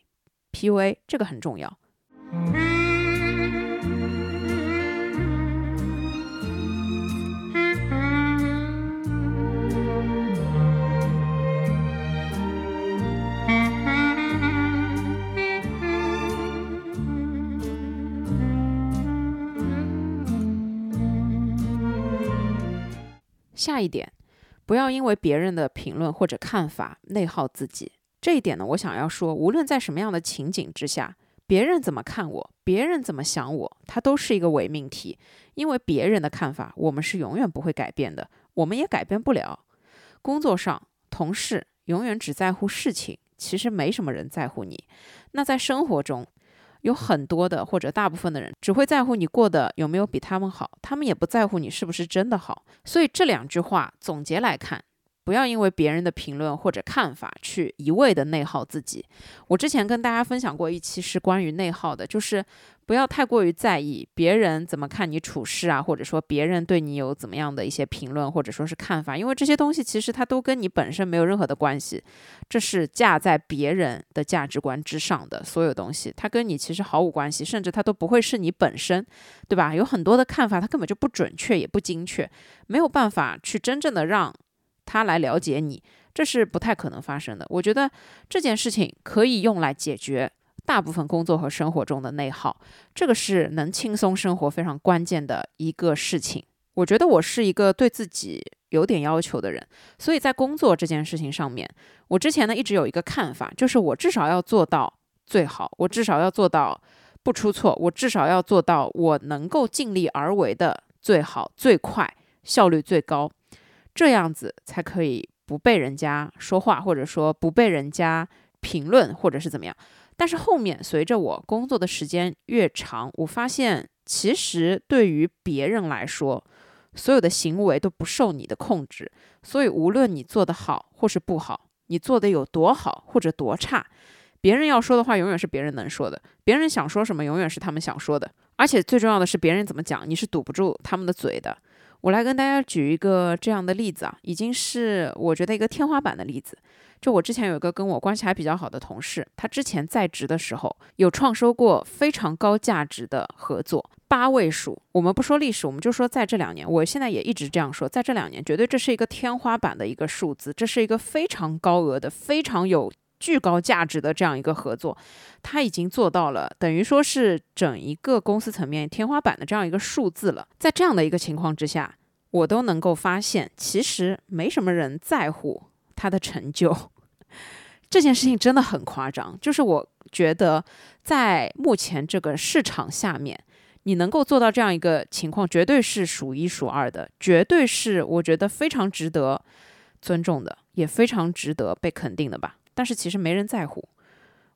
S1: PUA，这个很重要。下一点，不要因为别人的评论或者看法内耗自己。这一点呢，我想要说，无论在什么样的情景之下，别人怎么看我，别人怎么想我，它都是一个伪命题。因为别人的看法，我们是永远不会改变的，我们也改变不了。工作上，同事永远只在乎事情，其实没什么人在乎你。那在生活中，有很多的或者大部分的人只会在乎你过得有没有比他们好，他们也不在乎你是不是真的好。所以这两句话总结来看，不要因为别人的评论或者看法去一味的内耗自己。我之前跟大家分享过一期是关于内耗的，就是不要太过于在意别人怎么看你处事啊，或者说别人对你有怎么样的一些评论或者说是看法，因为这些东西其实它都跟你本身没有任何的关系，这是架在别人的价值观之上的所有东西，它跟你其实毫无关系，甚至它都不会是你本身，对吧？有很多的看法它根本就不准确也不精确，没有办法去真正的让。他来了解你，这是不太可能发生的。我觉得这件事情可以用来解决大部分工作和生活中的内耗，这个是能轻松生活非常关键的一个事情。我觉得我是一个对自己有点要求的人，所以在工作这件事情上面，我之前呢一直有一个看法，就是我至少要做到最好，我至少要做到不出错，我至少要做到我能够尽力而为的最好、最快、效率最高。这样子才可以不被人家说话，或者说不被人家评论，或者是怎么样。但是后面随着我工作的时间越长，我发现其实对于别人来说，所有的行为都不受你的控制。所以无论你做得好或是不好，你做的有多好或者多差，别人要说的话永远是别人能说的，别人想说什么永远是他们想说的。而且最重要的是，别人怎么讲，你是堵不住他们的嘴的。我来跟大家举一个这样的例子啊，已经是我觉得一个天花板的例子。就我之前有一个跟我关系还比较好的同事，他之前在职的时候有创收过非常高价值的合作，八位数。我们不说历史，我们就说在这两年，我现在也一直这样说，在这两年绝对这是一个天花板的一个数字，这是一个非常高额的、非常有巨高价值的这样一个合作。他已经做到了，等于说是整一个公司层面天花板的这样一个数字了。在这样的一个情况之下，我都能够发现，其实没什么人在乎他的成就。这件事情真的很夸张。就是我觉得，在目前这个市场下面，你能够做到这样一个情况，绝对是数一数二的，绝对是我觉得非常值得尊重的，也非常值得被肯定的吧。但是其实没人在乎。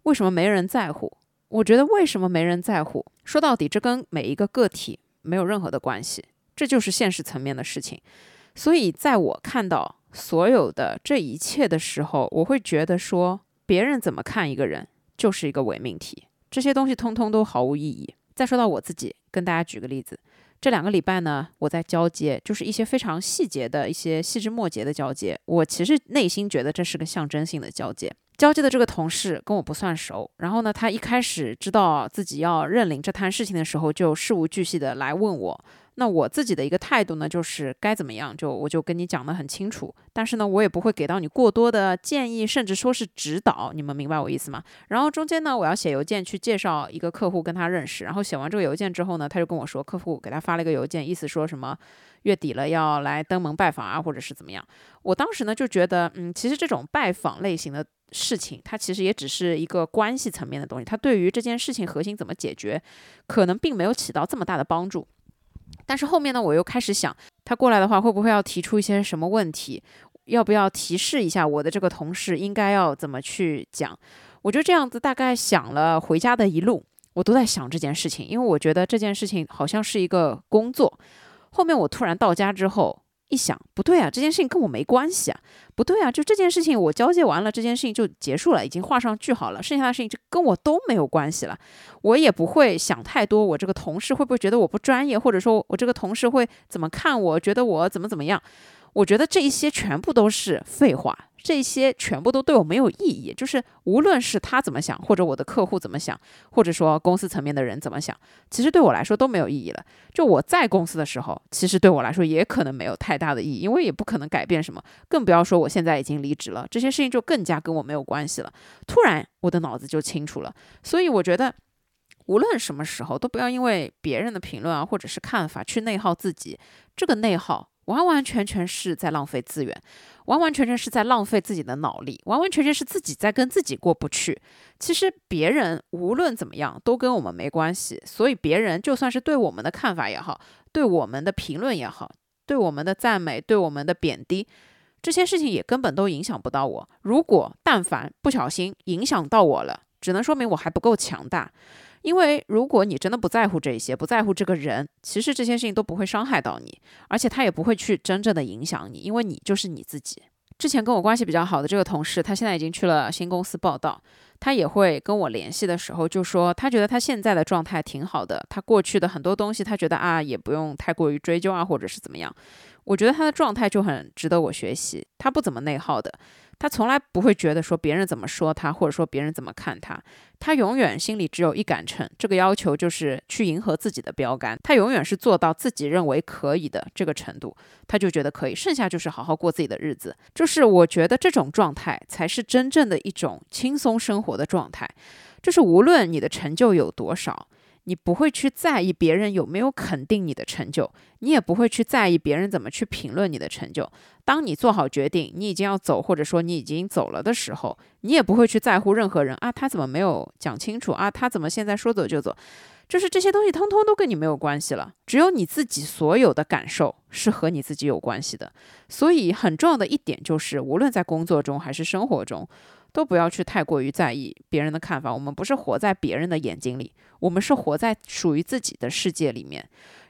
S1: 为什么没人在乎？我觉得为什么没人在乎？说到底，这跟每一个个体没有任何的关系，这就是现实层面的事情。所以，在我看到所有的这一切的时候，我会觉得说，别人怎么看一个人，就是一个伪命题。这些东西通通都毫无意义。再说到我自己，跟大家举个例子，这两个礼拜呢，我在交接，就是一些非常细节的一些细枝末节的交接。我其实内心觉得这是个象征性的交接。交接的这个同事跟我不算熟，然后呢，他一开始知道自己要认领这摊事情的时候，就事无巨细的来问我。那我自己的一个态度呢，就是该怎么样就我就跟你讲得很清楚，但是呢，我也不会给到你过多的建议，甚至说是指导。你们明白我意思吗？然后中间呢，我要写邮件去介绍一个客户跟他认识，然后写完这个邮件之后呢，他就跟我说，客户给他发了一个邮件，意思说什么月底了要来登门拜访啊，或者是怎么样。我当时呢就觉得，嗯，其实这种拜访类型的。事情，它其实也只是一个关系层面的东西，它对于这件事情核心怎么解决，可能并没有起到这么大的帮助。但是后面呢，我又开始想，他过来的话，会不会要提出一些什么问题？要不要提示一下我的这个同事应该要怎么去讲？我就这样子大概想了回家的一路，我都在想这件事情，因为我觉得这件事情好像是一个工作。后面我突然到家之后。一想不对啊，这件事情跟我没关系啊，不对啊，就这件事情我交接完了，这件事情就结束了，已经画上句号了，剩下的事情就跟我都没有关系了，我也不会想太多，我这个同事会不会觉得我不专业，或者说我这个同事会怎么看我，觉得我怎么怎么样？我觉得这一些全部都是废话。这些全部都对我没有意义，就是无论是他怎么想，或者我的客户怎么想，或者说公司层面的人怎么想，其实对我来说都没有意义了。就我在公司的时候，其实对我来说也可能没有太大的意义，因为也不可能改变什么，更不要说我现在已经离职了，这些事情就更加跟我没有关系了。突然我的脑子就清楚了，所以我觉得无论什么时候都不要因为别人的评论啊，或者是看法去内耗自己，这个内耗。完完全全是在浪费资源，完完全全是在浪费自己的脑力，完完全全是自己在跟自己过不去。其实别人无论怎么样都跟我们没关系，所以别人就算是对我们的看法也好，对我们的评论也好，对我们的赞美，对我们的贬低，这些事情也根本都影响不到我。如果但凡不小心影响到我了，只能说明我还不够强大。因为如果你真的不在乎这些，不在乎这个人，其实这些事情都不会伤害到你，而且他也不会去真正的影响你，因为你就是你自己。之前跟我关系比较好的这个同事，他现在已经去了新公司报道。他也会跟我联系的时候，就说他觉得他现在的状态挺好的。他过去的很多东西，他觉得啊，也不用太过于追究啊，或者是怎么样。我觉得他的状态就很值得我学习。他不怎么内耗的。他从来不会觉得说别人怎么说他，或者说别人怎么看他，他永远心里只有一杆秤，这个要求就是去迎合自己的标杆。他永远是做到自己认为可以的这个程度，他就觉得可以，剩下就是好好过自己的日子。就是我觉得这种状态才是真正的一种轻松生活的状态，就是无论你的成就有多少。你不会去在意别人有没有肯定你的成就，你也不会去在意别人怎么去评论你的成就。当你做好决定，你已经要走，或者说你已经走了的时候，你也不会去在乎任何人啊，他怎么没有讲清楚啊？他怎么现在说走就走？就是这些东西通通都跟你没有关系了，只有你自己所有的感受是和你自己有关系的。所以很重要的一点就是，无论在工作中还是生活中。都不要去太过于在意别人的看法。我们不是活在别人的眼睛里，我们是活在属于自己的世界里面。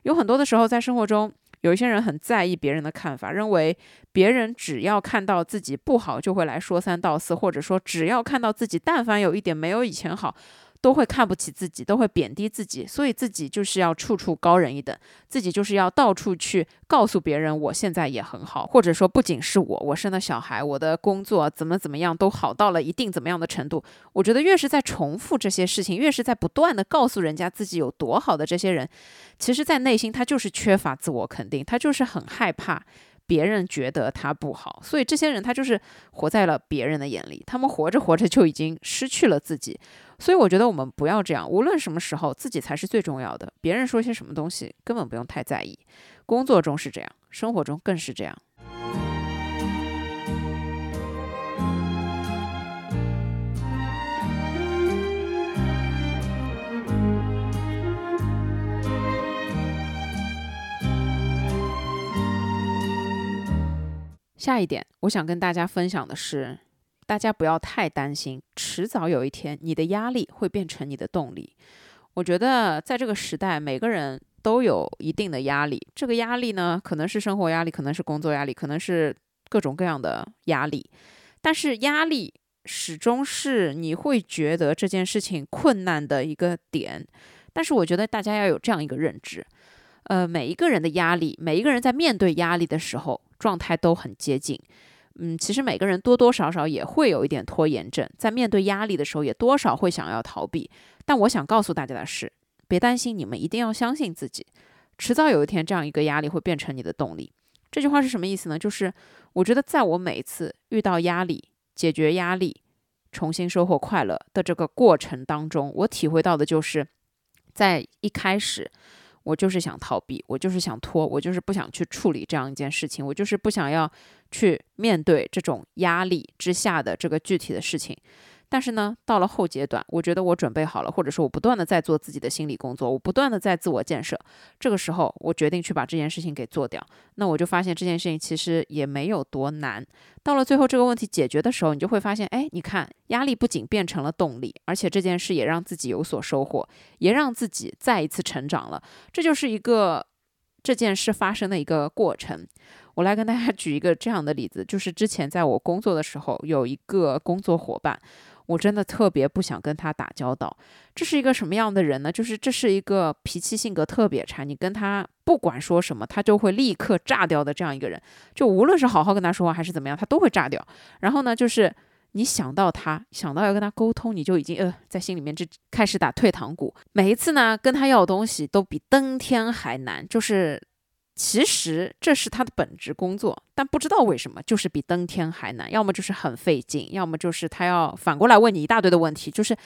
S1: 有很多的时候，在生活中，有一些人很在意别人的看法，认为别人只要看到自己不好，就会来说三道四，或者说只要看到自己但凡有一点没有以前好。都会看不起自己，都会贬低自己，所以自己就是要处处高人一等，自己就是要到处去告诉别人我现在也很好，或者说不仅是我，我生的小孩，我的工作怎么怎么样都好到了一定怎么样的程度。我觉得越是在重复这些事情，越是在不断的告诉人家自己有多好的这些人，其实在内心他就是缺乏自我肯定，他就是很害怕。别人觉得他不好，所以这些人他就是活在了别人的眼里，他们活着活着就已经失去了自己。所以我觉得我们不要这样，无论什么时候，自己才是最重要的。别人说些什么东西根本不用太在意，工作中是这样，生活中更是这样。下一点，我想跟大家分享的是，大家不要太担心，迟早有一天，你的压力会变成你的动力。我觉得在这个时代，每个人都有一定的压力，这个压力呢，可能是生活压力，可能是工作压力，可能是各种各样的压力。但是压力始终是你会觉得这件事情困难的一个点。但是我觉得大家要有这样一个认知，呃，每一个人的压力，每一个人在面对压力的时候。状态都很接近，嗯，其实每个人多多少少也会有一点拖延症，在面对压力的时候，也多少会想要逃避。但我想告诉大家的是，别担心，你们一定要相信自己，迟早有一天，这样一个压力会变成你的动力。这句话是什么意思呢？就是我觉得，在我每次遇到压力、解决压力、重新收获快乐的这个过程当中，我体会到的就是，在一开始。我就是想逃避，我就是想拖，我就是不想去处理这样一件事情，我就是不想要去面对这种压力之下的这个具体的事情。但是呢，到了后阶段，我觉得我准备好了，或者说我不断的在做自己的心理工作，我不断的在自我建设。这个时候，我决定去把这件事情给做掉。那我就发现这件事情其实也没有多难。到了最后这个问题解决的时候，你就会发现，哎，你看，压力不仅变成了动力，而且这件事也让自己有所收获，也让自己再一次成长了。这就是一个这件事发生的一个过程。我来跟大家举一个这样的例子，就是之前在我工作的时候，有一个工作伙伴。我真的特别不想跟他打交道。这是一个什么样的人呢？就是这是一个脾气性格特别差，你跟他不管说什么，他就会立刻炸掉的这样一个人。就无论是好好跟他说话还是怎么样，他都会炸掉。然后呢，就是你想到他，想到要跟他沟通，你就已经呃在心里面就开始打退堂鼓。每一次呢，跟他要东西都比登天还难，就是。其实这是他的本职工作，但不知道为什么就是比登天还难，要么就是很费劲，要么就是他要反过来问你一大堆的问题，就是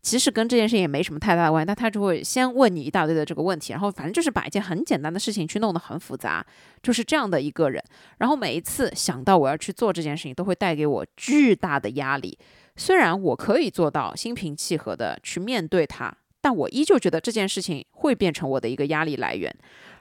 S1: 其实跟这件事情也没什么太大的关系，但他就会先问你一大堆的这个问题，然后反正就是把一件很简单的事情去弄得很复杂，就是这样的一个人。然后每一次想到我要去做这件事情，都会带给我巨大的压力。虽然我可以做到心平气和的去面对它，但我依旧觉得这件事情会变成我的一个压力来源。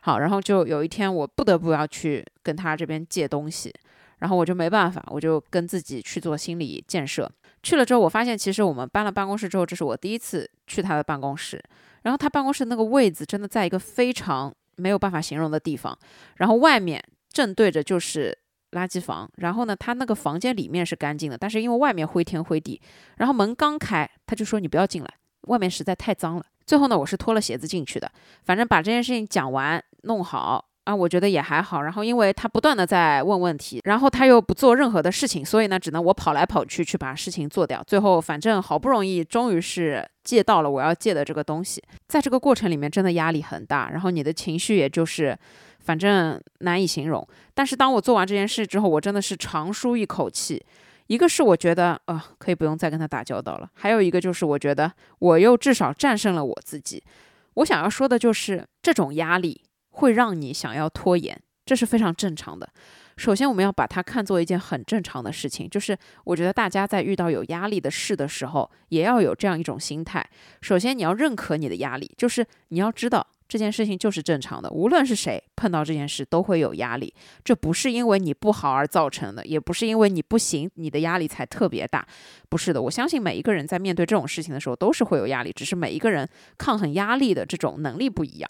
S1: 好，然后就有一天我不得不要去跟他这边借东西，然后我就没办法，我就跟自己去做心理建设。去了之后，我发现其实我们搬了办公室之后，这是我第一次去他的办公室。然后他办公室那个位子真的在一个非常没有办法形容的地方，然后外面正对着就是垃圾房，然后呢，他那个房间里面是干净的，但是因为外面灰天灰地，然后门刚开，他就说你不要进来，外面实在太脏了。最后呢，我是脱了鞋子进去的，反正把这件事情讲完弄好。啊，我觉得也还好。然后，因为他不断的在问问题，然后他又不做任何的事情，所以呢，只能我跑来跑去去把事情做掉。最后，反正好不容易，终于是借到了我要借的这个东西。在这个过程里面，真的压力很大，然后你的情绪也就是，反正难以形容。但是当我做完这件事之后，我真的是长舒一口气。一个是我觉得啊，可以不用再跟他打交道了；还有一个就是我觉得我又至少战胜了我自己。我想要说的就是这种压力。会让你想要拖延，这是非常正常的。首先，我们要把它看作一件很正常的事情，就是我觉得大家在遇到有压力的事的时候，也要有这样一种心态。首先，你要认可你的压力，就是你要知道。这件事情就是正常的，无论是谁碰到这件事都会有压力，这不是因为你不好而造成的，也不是因为你不行，你的压力才特别大，不是的。我相信每一个人在面对这种事情的时候都是会有压力，只是每一个人抗衡压力的这种能力不一样。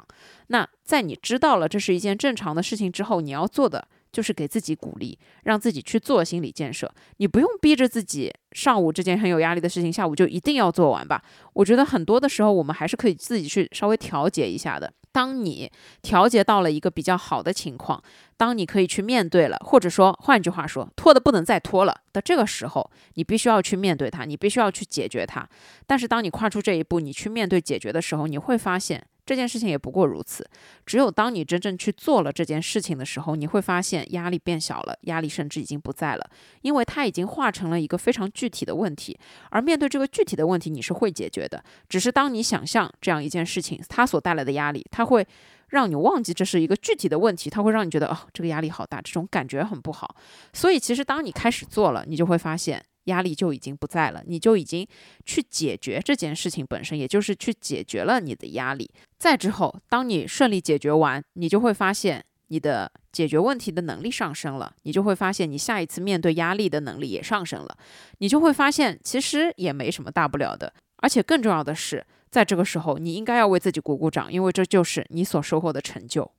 S1: 那在你知道了这是一件正常的事情之后，你要做的。就是给自己鼓励，让自己去做心理建设。你不用逼着自己，上午这件很有压力的事情，下午就一定要做完吧。我觉得很多的时候，我们还是可以自己去稍微调节一下的。当你调节到了一个比较好的情况，当你可以去面对了，或者说换句话说，拖的不能再拖了的这个时候，你必须要去面对它，你必须要去解决它。但是当你跨出这一步，你去面对解决的时候，你会发现。这件事情也不过如此。只有当你真正去做了这件事情的时候，你会发现压力变小了，压力甚至已经不在了，因为它已经化成了一个非常具体的问题。而面对这个具体的问题，你是会解决的。只是当你想象这样一件事情，它所带来的压力，它会让你忘记这是一个具体的问题，它会让你觉得哦，这个压力好大，这种感觉很不好。所以，其实当你开始做了，你就会发现。压力就已经不在了，你就已经去解决这件事情本身，也就是去解决了你的压力。再之后，当你顺利解决完，你就会发现你的解决问题的能力上升了，你就会发现你下一次面对压力的能力也上升了，你就会发现其实也没什么大不了的。而且更重要的是，在这个时候，你应该要为自己鼓鼓掌，因为这就是你所收获的成就。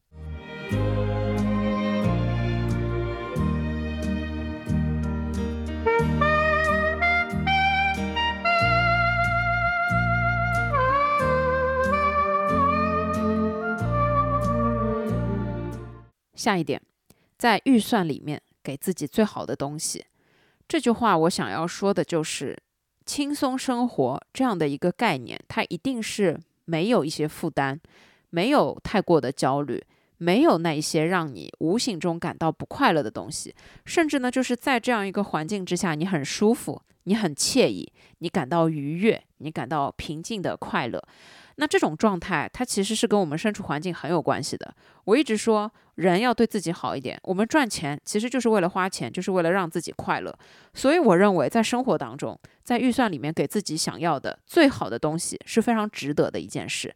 S1: 下一点，在预算里面给自己最好的东西。这句话我想要说的就是，轻松生活这样的一个概念，它一定是没有一些负担，没有太过的焦虑，没有那一些让你无形中感到不快乐的东西。甚至呢，就是在这样一个环境之下，你很舒服，你很惬意，你感到愉悦，你感到平静的快乐。那这种状态，它其实是跟我们身处环境很有关系的。我一直说，人要对自己好一点。我们赚钱其实就是为了花钱，就是为了让自己快乐。所以我认为，在生活当中，在预算里面给自己想要的最好的东西是非常值得的一件事。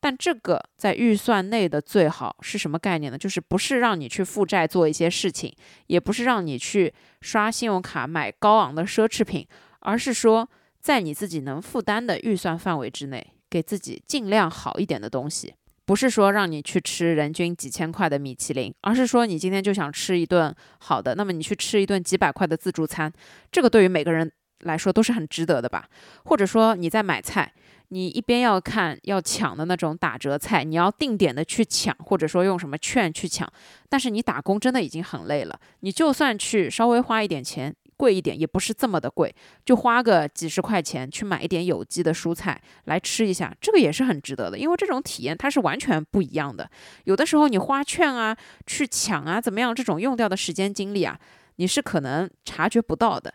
S1: 但这个在预算内的最好是什么概念呢？就是不是让你去负债做一些事情，也不是让你去刷信用卡买高昂的奢侈品，而是说在你自己能负担的预算范围之内。给自己尽量好一点的东西，不是说让你去吃人均几千块的米其林，而是说你今天就想吃一顿好的，那么你去吃一顿几百块的自助餐，这个对于每个人来说都是很值得的吧？或者说你在买菜，你一边要看要抢的那种打折菜，你要定点的去抢，或者说用什么券去抢，但是你打工真的已经很累了，你就算去稍微花一点钱。贵一点也不是这么的贵，就花个几十块钱去买一点有机的蔬菜来吃一下，这个也是很值得的，因为这种体验它是完全不一样的。有的时候你花券啊，去抢啊，怎么样，这种用掉的时间精力啊，你是可能察觉不到的。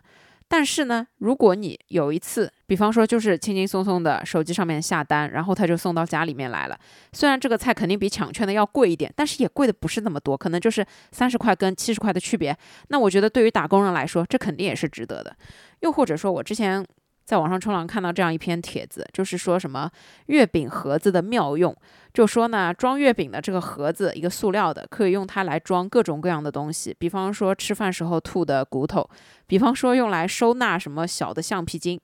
S1: 但是呢，如果你有一次，比方说就是轻轻松松的手机上面下单，然后他就送到家里面来了，虽然这个菜肯定比抢券的要贵一点，但是也贵的不是那么多，可能就是三十块跟七十块的区别。那我觉得对于打工人来说，这肯定也是值得的。又或者说，我之前。在网上冲浪看到这样一篇帖子，就是说什么月饼盒子的妙用，就说呢装月饼的这个盒子一个塑料的，可以用它来装各种各样的东西，比方说吃饭时候吐的骨头，比方说用来收纳什么小的橡皮筋。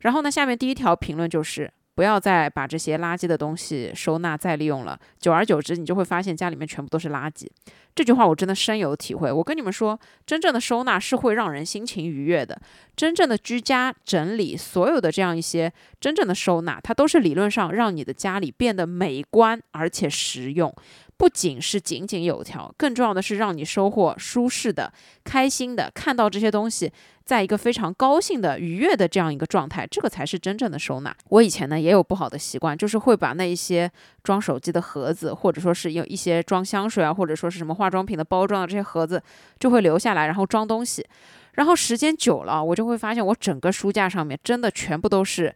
S1: 然后呢，下面第一条评论就是不要再把这些垃圾的东西收纳再利用了。久而久之，你就会发现家里面全部都是垃圾。这句话我真的深有体会。我跟你们说，真正的收纳是会让人心情愉悦的。真正的居家整理，所有的这样一些真正的收纳，它都是理论上让你的家里变得美观而且实用。不仅是井井有条，更重要的是让你收获舒适的、开心的，看到这些东西，在一个非常高兴的、愉悦的这样一个状态，这个才是真正的收纳。我以前呢也有不好的习惯，就是会把那一些装手机的盒子，或者说是有一些装香水啊，或者说是什么化妆品的包装的这些盒子，就会留下来，然后装东西。然后时间久了，我就会发现我整个书架上面真的全部都是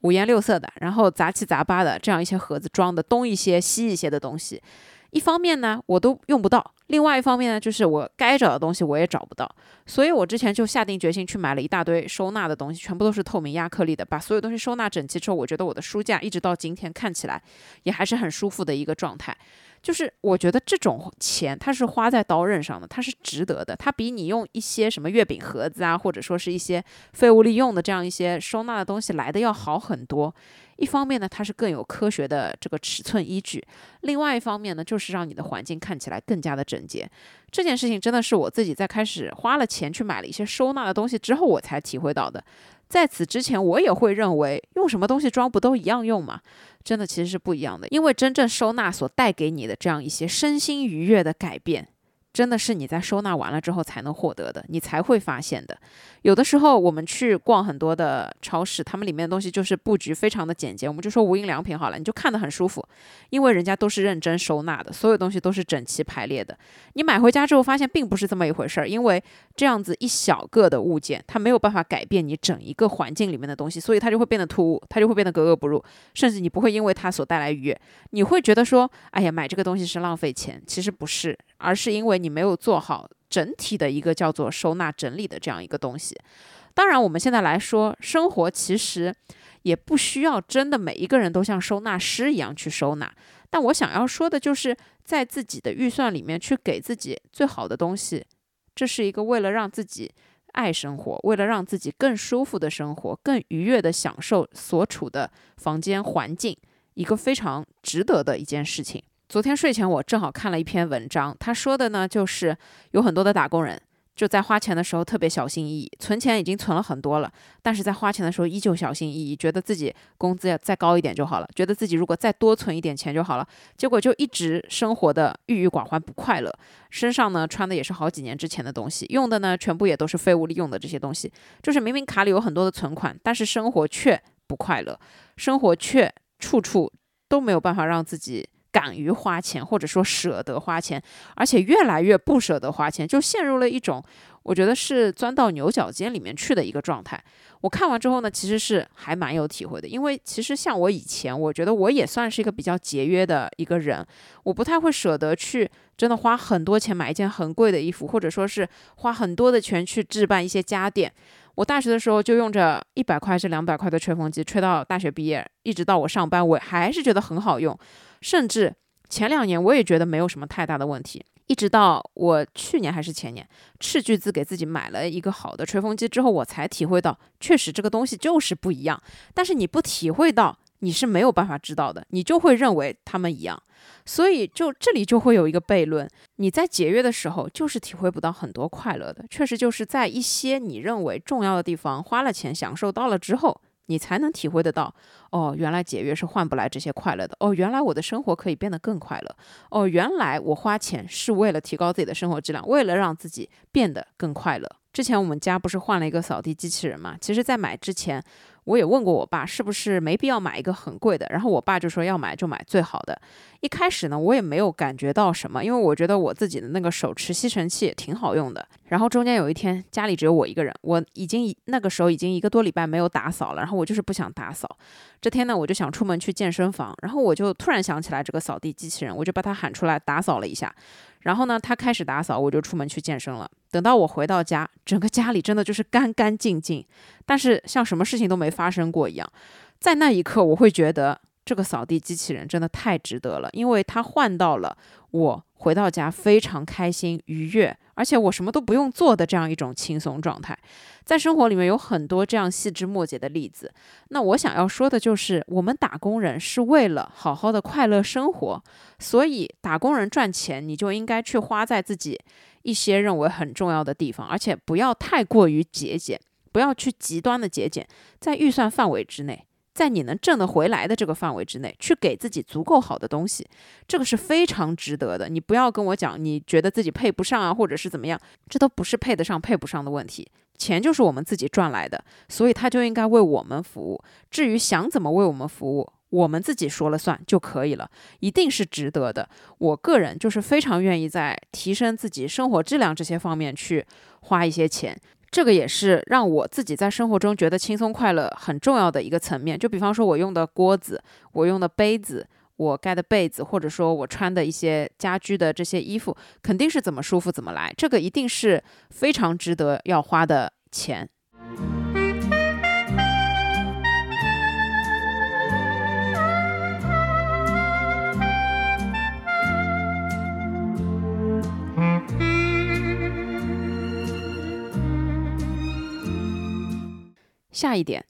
S1: 五颜六色的，然后杂七杂八的这样一些盒子装的东一些西一些的东西。一方面呢，我都用不到；另外一方面呢，就是我该找的东西我也找不到。所以我之前就下定决心去买了一大堆收纳的东西，全部都是透明亚克力的，把所有东西收纳整齐之后，我觉得我的书架一直到今天看起来也还是很舒服的一个状态。就是我觉得这种钱它是花在刀刃上的，它是值得的，它比你用一些什么月饼盒子啊，或者说是一些废物利用的这样一些收纳的东西来的要好很多。一方面呢，它是更有科学的这个尺寸依据；另外一方面呢，就是让你的环境看起来更加的整洁。这件事情真的是我自己在开始花了钱去买了一些收纳的东西之后，我才体会到的。在此之前，我也会认为用什么东西装不都一样用吗？真的其实是不一样的，因为真正收纳所带给你的这样一些身心愉悦的改变。真的是你在收纳完了之后才能获得的，你才会发现的。有的时候我们去逛很多的超市，他们里面的东西就是布局非常的简洁。我们就说无印良品好了，你就看得很舒服，因为人家都是认真收纳的，所有东西都是整齐排列的。你买回家之后发现并不是这么一回事儿，因为这样子一小个的物件，它没有办法改变你整一个环境里面的东西，所以它就会变得突兀，它就会变得格格不入，甚至你不会因为它所带来愉悦，你会觉得说，哎呀，买这个东西是浪费钱，其实不是。而是因为你没有做好整体的一个叫做收纳整理的这样一个东西。当然，我们现在来说，生活其实也不需要真的每一个人都像收纳师一样去收纳。但我想要说的就是，在自己的预算里面去给自己最好的东西，这是一个为了让自己爱生活，为了让自己更舒服的生活，更愉悦的享受所处的房间环境，一个非常值得的一件事情。昨天睡前我正好看了一篇文章，他说的呢，就是有很多的打工人就在花钱的时候特别小心翼翼，存钱已经存了很多了，但是在花钱的时候依旧小心翼翼，觉得自己工资要再高一点就好了，觉得自己如果再多存一点钱就好了，结果就一直生活的郁郁寡欢不快乐，身上呢穿的也是好几年之前的东西，用的呢全部也都是废物利用的这些东西，就是明明卡里有很多的存款，但是生活却不快乐，生活却处处都没有办法让自己。敢于花钱，或者说舍得花钱，而且越来越不舍得花钱，就陷入了一种我觉得是钻到牛角尖里面去的一个状态。我看完之后呢，其实是还蛮有体会的，因为其实像我以前，我觉得我也算是一个比较节约的一个人，我不太会舍得去真的花很多钱买一件很贵的衣服，或者说是花很多的钱去置办一些家电。我大学的时候就用着一百块还是两百块的吹风机吹到大学毕业，一直到我上班，我还是觉得很好用。甚至前两年我也觉得没有什么太大的问题，一直到我去年还是前年斥巨资给自己买了一个好的吹风机之后，我才体会到，确实这个东西就是不一样。但是你不体会到，你是没有办法知道的，你就会认为他们一样。所以就这里就会有一个悖论：你在节约的时候，就是体会不到很多快乐的。确实就是在一些你认为重要的地方花了钱享受到了之后。你才能体会得到，哦，原来节约是换不来这些快乐的。哦，原来我的生活可以变得更快乐。哦，原来我花钱是为了提高自己的生活质量，为了让自己变得更快乐。之前我们家不是换了一个扫地机器人嘛？其实，在买之前。我也问过我爸，是不是没必要买一个很贵的？然后我爸就说要买就买最好的。一开始呢，我也没有感觉到什么，因为我觉得我自己的那个手持吸尘器也挺好用的。然后中间有一天家里只有我一个人，我已经那个时候已经一个多礼拜没有打扫了，然后我就是不想打扫。这天呢，我就想出门去健身房，然后我就突然想起来这个扫地机器人，我就把它喊出来打扫了一下。然后呢，他开始打扫，我就出门去健身了。等到我回到家，整个家里真的就是干干净净，但是像什么事情都没发生过一样。在那一刻，我会觉得这个扫地机器人真的太值得了，因为它换到了我回到家非常开心、愉悦，而且我什么都不用做的这样一种轻松状态。在生活里面有很多这样细枝末节的例子。那我想要说的就是，我们打工人是为了好好的快乐生活，所以打工人赚钱，你就应该去花在自己一些认为很重要的地方，而且不要太过于节俭，不要去极端的节俭，在预算范围之内。在你能挣得回来的这个范围之内，去给自己足够好的东西，这个是非常值得的。你不要跟我讲，你觉得自己配不上啊，或者是怎么样，这都不是配得上配不上的问题。钱就是我们自己赚来的，所以他就应该为我们服务。至于想怎么为我们服务，我们自己说了算就可以了，一定是值得的。我个人就是非常愿意在提升自己生活质量这些方面去花一些钱。这个也是让我自己在生活中觉得轻松快乐很重要的一个层面。就比方说，我用的锅子，我用的杯子，我盖的被子，或者说我穿的一些家居的这些衣服，肯定是怎么舒服怎么来。这个一定是非常值得要花的钱。下一点，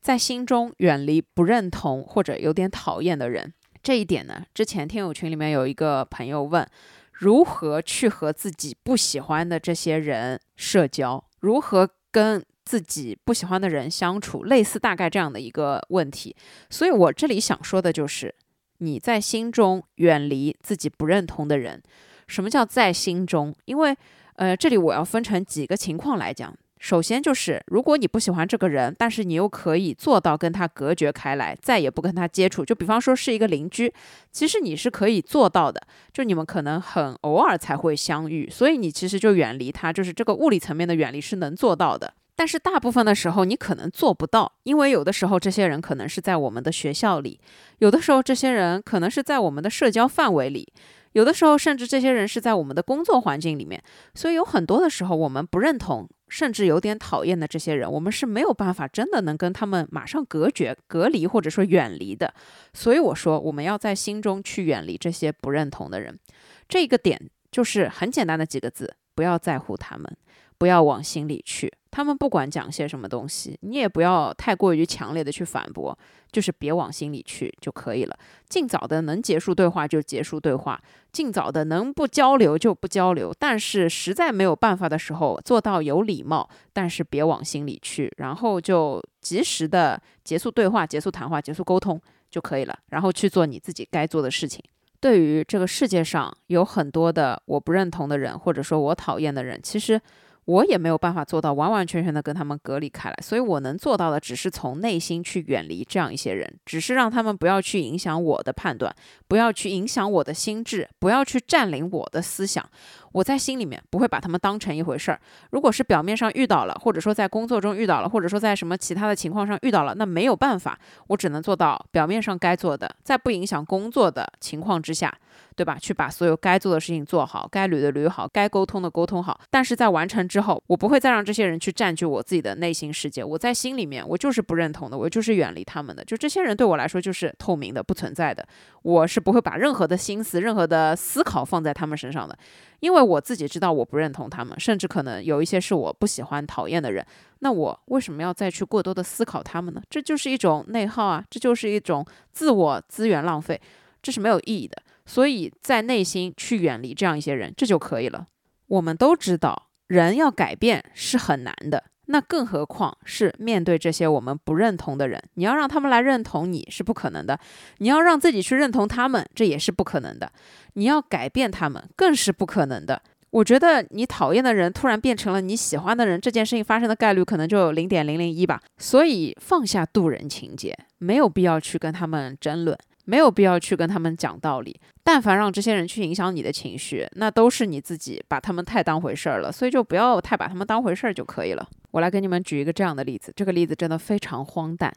S1: 在心中远离不认同或者有点讨厌的人。这一点呢，之前听友群里面有一个朋友问，如何去和自己不喜欢的这些人社交，如何跟自己不喜欢的人相处，类似大概这样的一个问题。所以我这里想说的就是，你在心中远离自己不认同的人。什么叫在心中？因为，呃，这里我要分成几个情况来讲。首先就是，如果你不喜欢这个人，但是你又可以做到跟他隔绝开来，再也不跟他接触。就比方说是一个邻居，其实你是可以做到的。就你们可能很偶尔才会相遇，所以你其实就远离他，就是这个物理层面的远离是能做到的。但是大部分的时候你可能做不到，因为有的时候这些人可能是在我们的学校里，有的时候这些人可能是在我们的社交范围里。有的时候，甚至这些人是在我们的工作环境里面，所以有很多的时候，我们不认同，甚至有点讨厌的这些人，我们是没有办法真的能跟他们马上隔绝、隔离，或者说远离的。所以我说，我们要在心中去远离这些不认同的人。这个点就是很简单的几个字：不要在乎他们。不要往心里去，他们不管讲些什么东西，你也不要太过于强烈的去反驳，就是别往心里去就可以了。尽早的能结束对话就结束对话，尽早的能不交流就不交流。但是实在没有办法的时候，做到有礼貌，但是别往心里去，然后就及时的结束对话、结束谈话、结束沟通就可以了。然后去做你自己该做的事情。对于这个世界上有很多的我不认同的人，或者说我讨厌的人，其实。我也没有办法做到完完全全的跟他们隔离开来，所以我能做到的只是从内心去远离这样一些人，只是让他们不要去影响我的判断，不要去影响我的心智，不要去占领我的思想。我在心里面不会把他们当成一回事儿。如果是表面上遇到了，或者说在工作中遇到了，或者说在什么其他的情况上遇到了，那没有办法，我只能做到表面上该做的，在不影响工作的情况之下。对吧？去把所有该做的事情做好，该捋的捋好，该沟通的沟通好。但是在完成之后，我不会再让这些人去占据我自己的内心世界。我在心里面，我就是不认同的，我就是远离他们的。就这些人对我来说就是透明的、不存在的。我是不会把任何的心思、任何的思考放在他们身上的，因为我自己知道我不认同他们，甚至可能有一些是我不喜欢、讨厌的人。那我为什么要再去过多的思考他们呢？这就是一种内耗啊，这就是一种自我资源浪费，这是没有意义的。所以在内心去远离这样一些人，这就可以了。我们都知道，人要改变是很难的，那更何况是面对这些我们不认同的人，你要让他们来认同你是不可能的，你要让自己去认同他们，这也是不可能的。你要改变他们，更是不可能的。我觉得你讨厌的人突然变成了你喜欢的人，这件事情发生的概率可能就零点零零一吧。所以放下渡人情节，没有必要去跟他们争论。没有必要去跟他们讲道理，但凡让这些人去影响你的情绪，那都是你自己把他们太当回事儿了，所以就不要太把他们当回事儿就可以了。我来给你们举一个这样的例子，这个例子真的非常荒诞。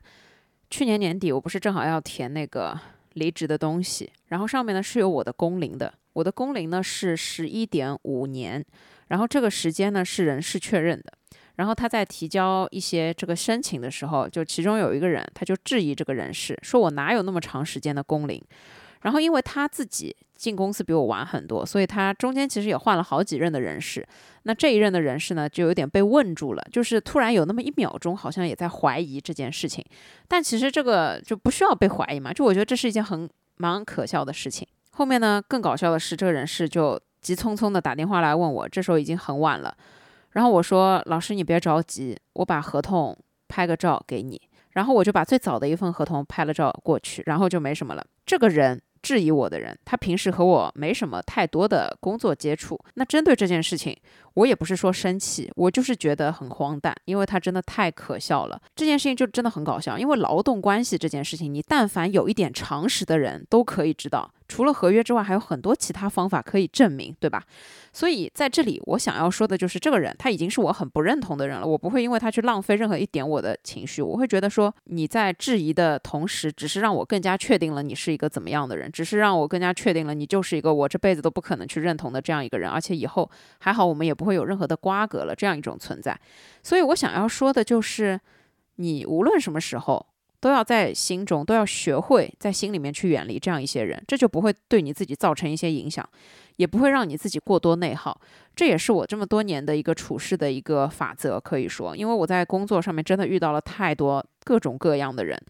S1: 去年年底，我不是正好要填那个离职的东西，然后上面呢是有我的工龄的，我的工龄呢是十一点五年，然后这个时间呢是人事确认的。然后他在提交一些这个申请的时候，就其中有一个人他就质疑这个人事，说我哪有那么长时间的工龄？然后因为他自己进公司比我晚很多，所以他中间其实也换了好几任的人事。那这一任的人事呢，就有点被问住了，就是突然有那么一秒钟，好像也在怀疑这件事情。但其实这个就不需要被怀疑嘛，就我觉得这是一件很蛮可笑的事情。后面呢，更搞笑的是，这个人事就急匆匆的打电话来问我，这时候已经很晚了。然后我说：“老师，你别着急，我把合同拍个照给你。”然后我就把最早的一份合同拍了照过去，然后就没什么了。这个人。质疑我的人，他平时和我没什么太多的工作接触。那针对这件事情，我也不是说生气，我就是觉得很荒诞，因为他真的太可笑了。这件事情就真的很搞笑，因为劳动关系这件事情，你但凡有一点常识的人都可以知道。除了合约之外，还有很多其他方法可以证明，对吧？所以在这里，我想要说的就是，这个人他已经是我很不认同的人了。我不会因为他去浪费任何一点我的情绪，我会觉得说你在质疑的同时，只是让我更加确定了你是一个怎么样的人，只是让我更加确定了你就是一个我这辈子都不可能去认同的这样一个人，而且以后还好我们也不会有任何的瓜葛了这样一种存在。所以我想要说的就是，你无论什么时候。都要在心中，都要学会在心里面去远离这样一些人，这就不会对你自己造成一些影响，也不会让你自己过多内耗。这也是我这么多年的一个处事的一个法则，可以说，因为我在工作上面真的遇到了太多各种各样的人，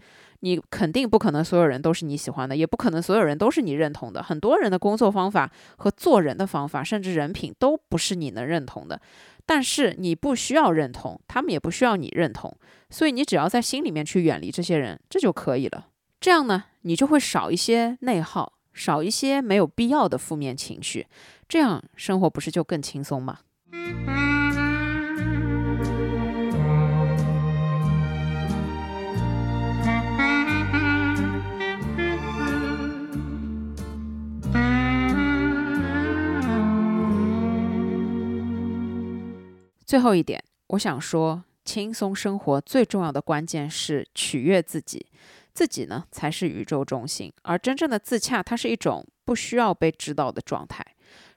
S1: 你肯定不可能所有人都是你喜欢的，也不可能所有人都是你认同的。很多人的工作方法和做人的方法，甚至人品都不是你能认同的。但是你不需要认同，他们也不需要你认同，所以你只要在心里面去远离这些人，这就可以了。这样呢，你就会少一些内耗，少一些没有必要的负面情绪，这样生活不是就更轻松吗？最后一点，我想说，轻松生活最重要的关键是取悦自己，自己呢才是宇宙中心。而真正的自洽，它是一种不需要被知道的状态。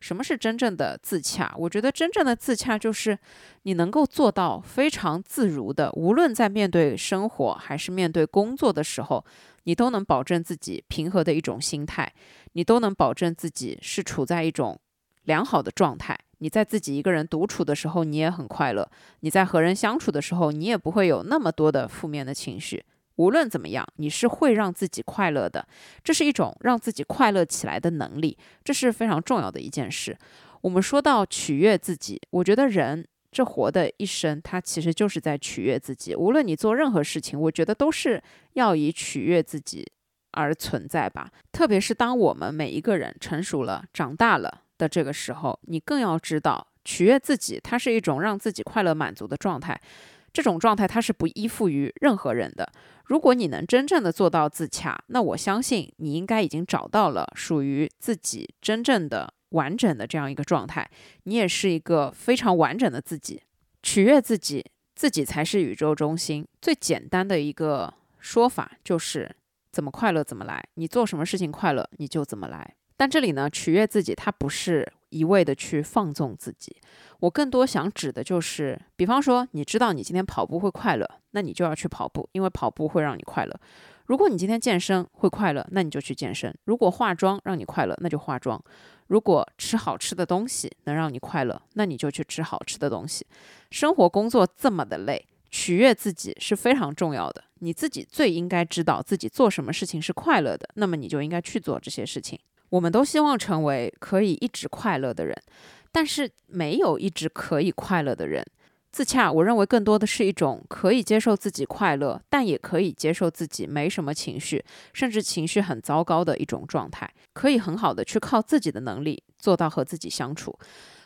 S1: 什么是真正的自洽？我觉得真正的自洽就是你能够做到非常自如的，无论在面对生活还是面对工作的时候，你都能保证自己平和的一种心态，你都能保证自己是处在一种良好的状态。你在自己一个人独处的时候，你也很快乐；你在和人相处的时候，你也不会有那么多的负面的情绪。无论怎么样，你是会让自己快乐的，这是一种让自己快乐起来的能力，这是非常重要的一件事。我们说到取悦自己，我觉得人这活的一生，他其实就是在取悦自己。无论你做任何事情，我觉得都是要以取悦自己而存在吧。特别是当我们每一个人成熟了、长大了。的这个时候，你更要知道取悦自己，它是一种让自己快乐满足的状态。这种状态它是不依附于任何人的。如果你能真正的做到自洽，那我相信你应该已经找到了属于自己真正的完整的这样一个状态。你也是一个非常完整的自己。取悦自己，自己才是宇宙中心。最简单的一个说法就是怎么快乐怎么来。你做什么事情快乐，你就怎么来。但这里呢，取悦自己，它不是一味的去放纵自己。我更多想指的就是，比方说，你知道你今天跑步会快乐，那你就要去跑步，因为跑步会让你快乐。如果你今天健身会快乐，那你就去健身。如果化妆让你快乐，那就化妆。如果吃好吃的东西能让你快乐，那你就去吃好吃的东西。生活工作这么的累，取悦自己是非常重要的。你自己最应该知道自己做什么事情是快乐的，那么你就应该去做这些事情。我们都希望成为可以一直快乐的人，但是没有一直可以快乐的人。自洽，我认为更多的是一种可以接受自己快乐，但也可以接受自己没什么情绪，甚至情绪很糟糕的一种状态。可以很好的去靠自己的能力做到和自己相处。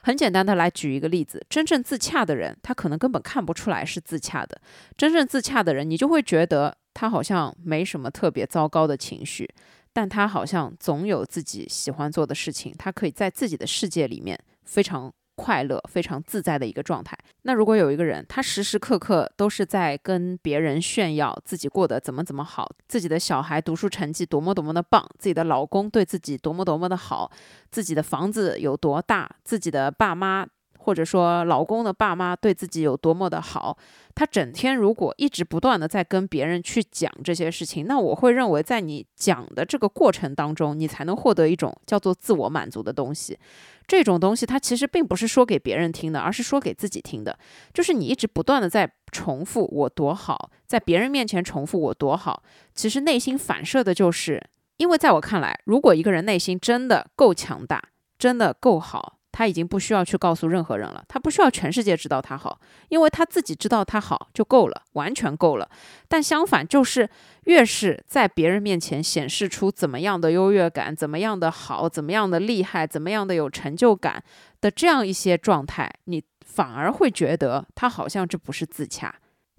S1: 很简单的来举一个例子，真正自洽的人，他可能根本看不出来是自洽的。真正自洽的人，你就会觉得他好像没什么特别糟糕的情绪。但他好像总有自己喜欢做的事情，他可以在自己的世界里面非常快乐、非常自在的一个状态。那如果有一个人，他时时刻刻都是在跟别人炫耀自己过得怎么怎么好，自己的小孩读书成绩多么多么的棒，自己的老公对自己多么多么的好，自己的房子有多大，自己的爸妈或者说老公的爸妈对自己有多么的好，他整天如果一直不断的在跟别人去讲这些事情，那我会认为在你讲的这个过程当中，你才能获得一种叫做自我满足的东西。这种东西它其实并不是说给别人听的，而是说给自己听的。就是你一直不断的在重复我多好，在别人面前重复我多好，其实内心反射的就是，因为在我看来，如果一个人内心真的够强大，真的够好。他已经不需要去告诉任何人了，他不需要全世界知道他好，因为他自己知道他好就够了，完全够了。但相反，就是越是在别人面前显示出怎么样的优越感，怎么样的好，怎么样的厉害，怎么样的有成就感的这样一些状态，你反而会觉得他好像这不是自洽，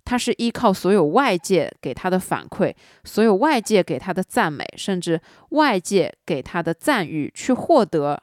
S1: 他是依靠所有外界给他的反馈，所有外界给他的赞美，甚至外界给他的赞誉去获得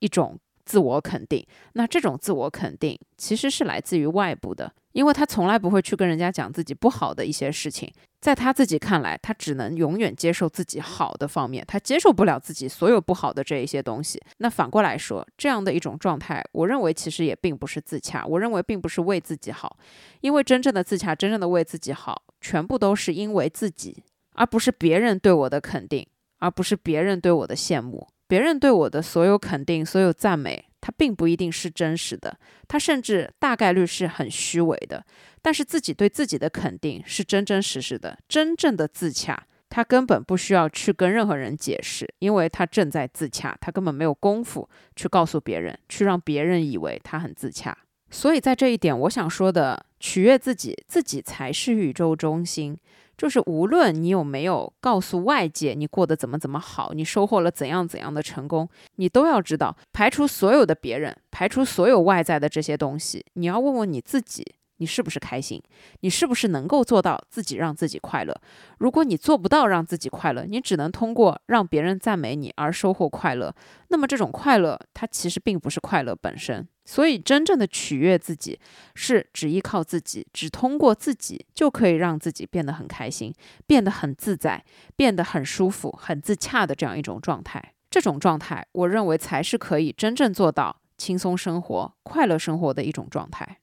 S1: 一种。自我肯定，那这种自我肯定其实是来自于外部的，因为他从来不会去跟人家讲自己不好的一些事情，在他自己看来，他只能永远接受自己好的方面，他接受不了自己所有不好的这一些东西。那反过来说，这样的一种状态，我认为其实也并不是自洽，我认为并不是为自己好，因为真正的自洽，真正的为自己好，全部都是因为自己，而不是别人对我的肯定，而不是别人对我的羡慕。别人对我的所有肯定、所有赞美，它并不一定是真实的，它甚至大概率是很虚伪的。但是自己对自己的肯定是真真实实的，真正的自洽，他根本不需要去跟任何人解释，因为他正在自洽，他根本没有功夫去告诉别人，去让别人以为他很自洽。所以在这一点，我想说的，取悦自己，自己才是宇宙中心。就是无论你有没有告诉外界你过得怎么怎么好，你收获了怎样怎样的成功，你都要知道，排除所有的别人，排除所有外在的这些东西，你要问问你自己。你是不是开心？你是不是能够做到自己让自己快乐？如果你做不到让自己快乐，你只能通过让别人赞美你而收获快乐，那么这种快乐它其实并不是快乐本身。所以，真正的取悦自己，是只依靠自己，只通过自己就可以让自己变得很开心，变得很自在，变得很舒服、很自洽的这样一种状态。这种状态，我认为才是可以真正做到轻松生活、快乐生活的一种状态。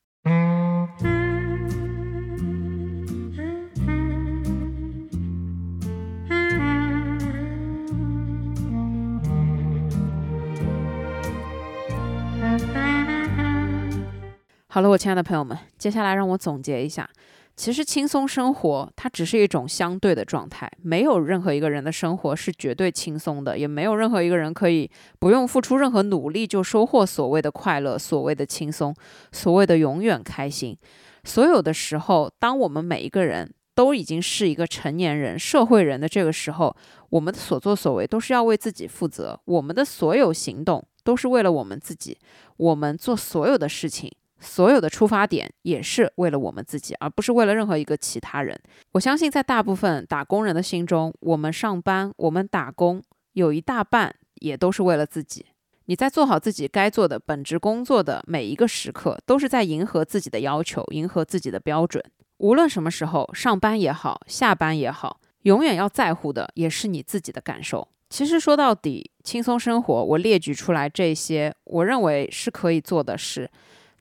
S1: 好了，我亲爱的朋友们，接下来让我总结一下。其实轻松生活，它只是一种相对的状态，没有任何一个人的生活是绝对轻松的，也没有任何一个人可以不用付出任何努力就收获所谓的快乐、所谓的轻松、所谓的永远开心。所有的时候，当我们每一个人都已经是一个成年人、社会人的这个时候，我们的所作所为都是要为自己负责，我们的所有行动都是为了我们自己，我们做所有的事情。所有的出发点也是为了我们自己，而不是为了任何一个其他人。我相信，在大部分打工人的心中，我们上班、我们打工，有一大半也都是为了自己。你在做好自己该做的本职工作的每一个时刻，都是在迎合自己的要求，迎合自己的标准。无论什么时候上班也好，下班也好，永远要在乎的也是你自己的感受。其实说到底，轻松生活，我列举出来这些，我认为是可以做的事。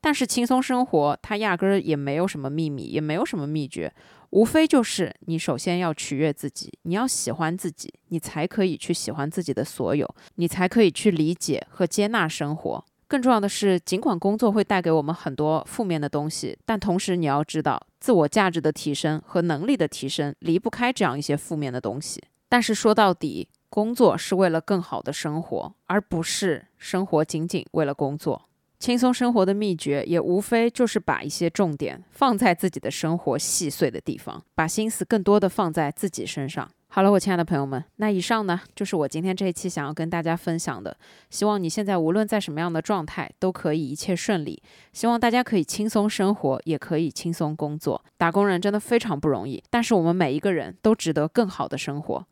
S1: 但是轻松生活，它压根儿也没有什么秘密，也没有什么秘诀，无非就是你首先要取悦自己，你要喜欢自己，你才可以去喜欢自己的所有，你才可以去理解和接纳生活。更重要的是，尽管工作会带给我们很多负面的东西，但同时你要知道，自我价值的提升和能力的提升离不开这样一些负面的东西。但是说到底，工作是为了更好的生活，而不是生活仅仅为了工作。轻松生活的秘诀也无非就是把一些重点放在自己的生活细碎的地方，把心思更多的放在自己身上。好了，我亲爱的朋友们，那以上呢就是我今天这一期想要跟大家分享的。希望你现在无论在什么样的状态，都可以一切顺利。希望大家可以轻松生活，也可以轻松工作。打工人真的非常不容易，但是我们每一个人都值得更好的生活。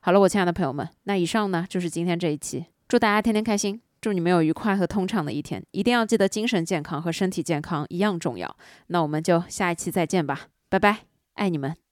S1: 好了，我亲爱的朋友们，那以上呢就是今天这一期，祝大家天天开心。祝你们有愉快和通畅的一天，一定要记得精神健康和身体健康一样重要。那我们就下一期再见吧，拜拜，爱你们。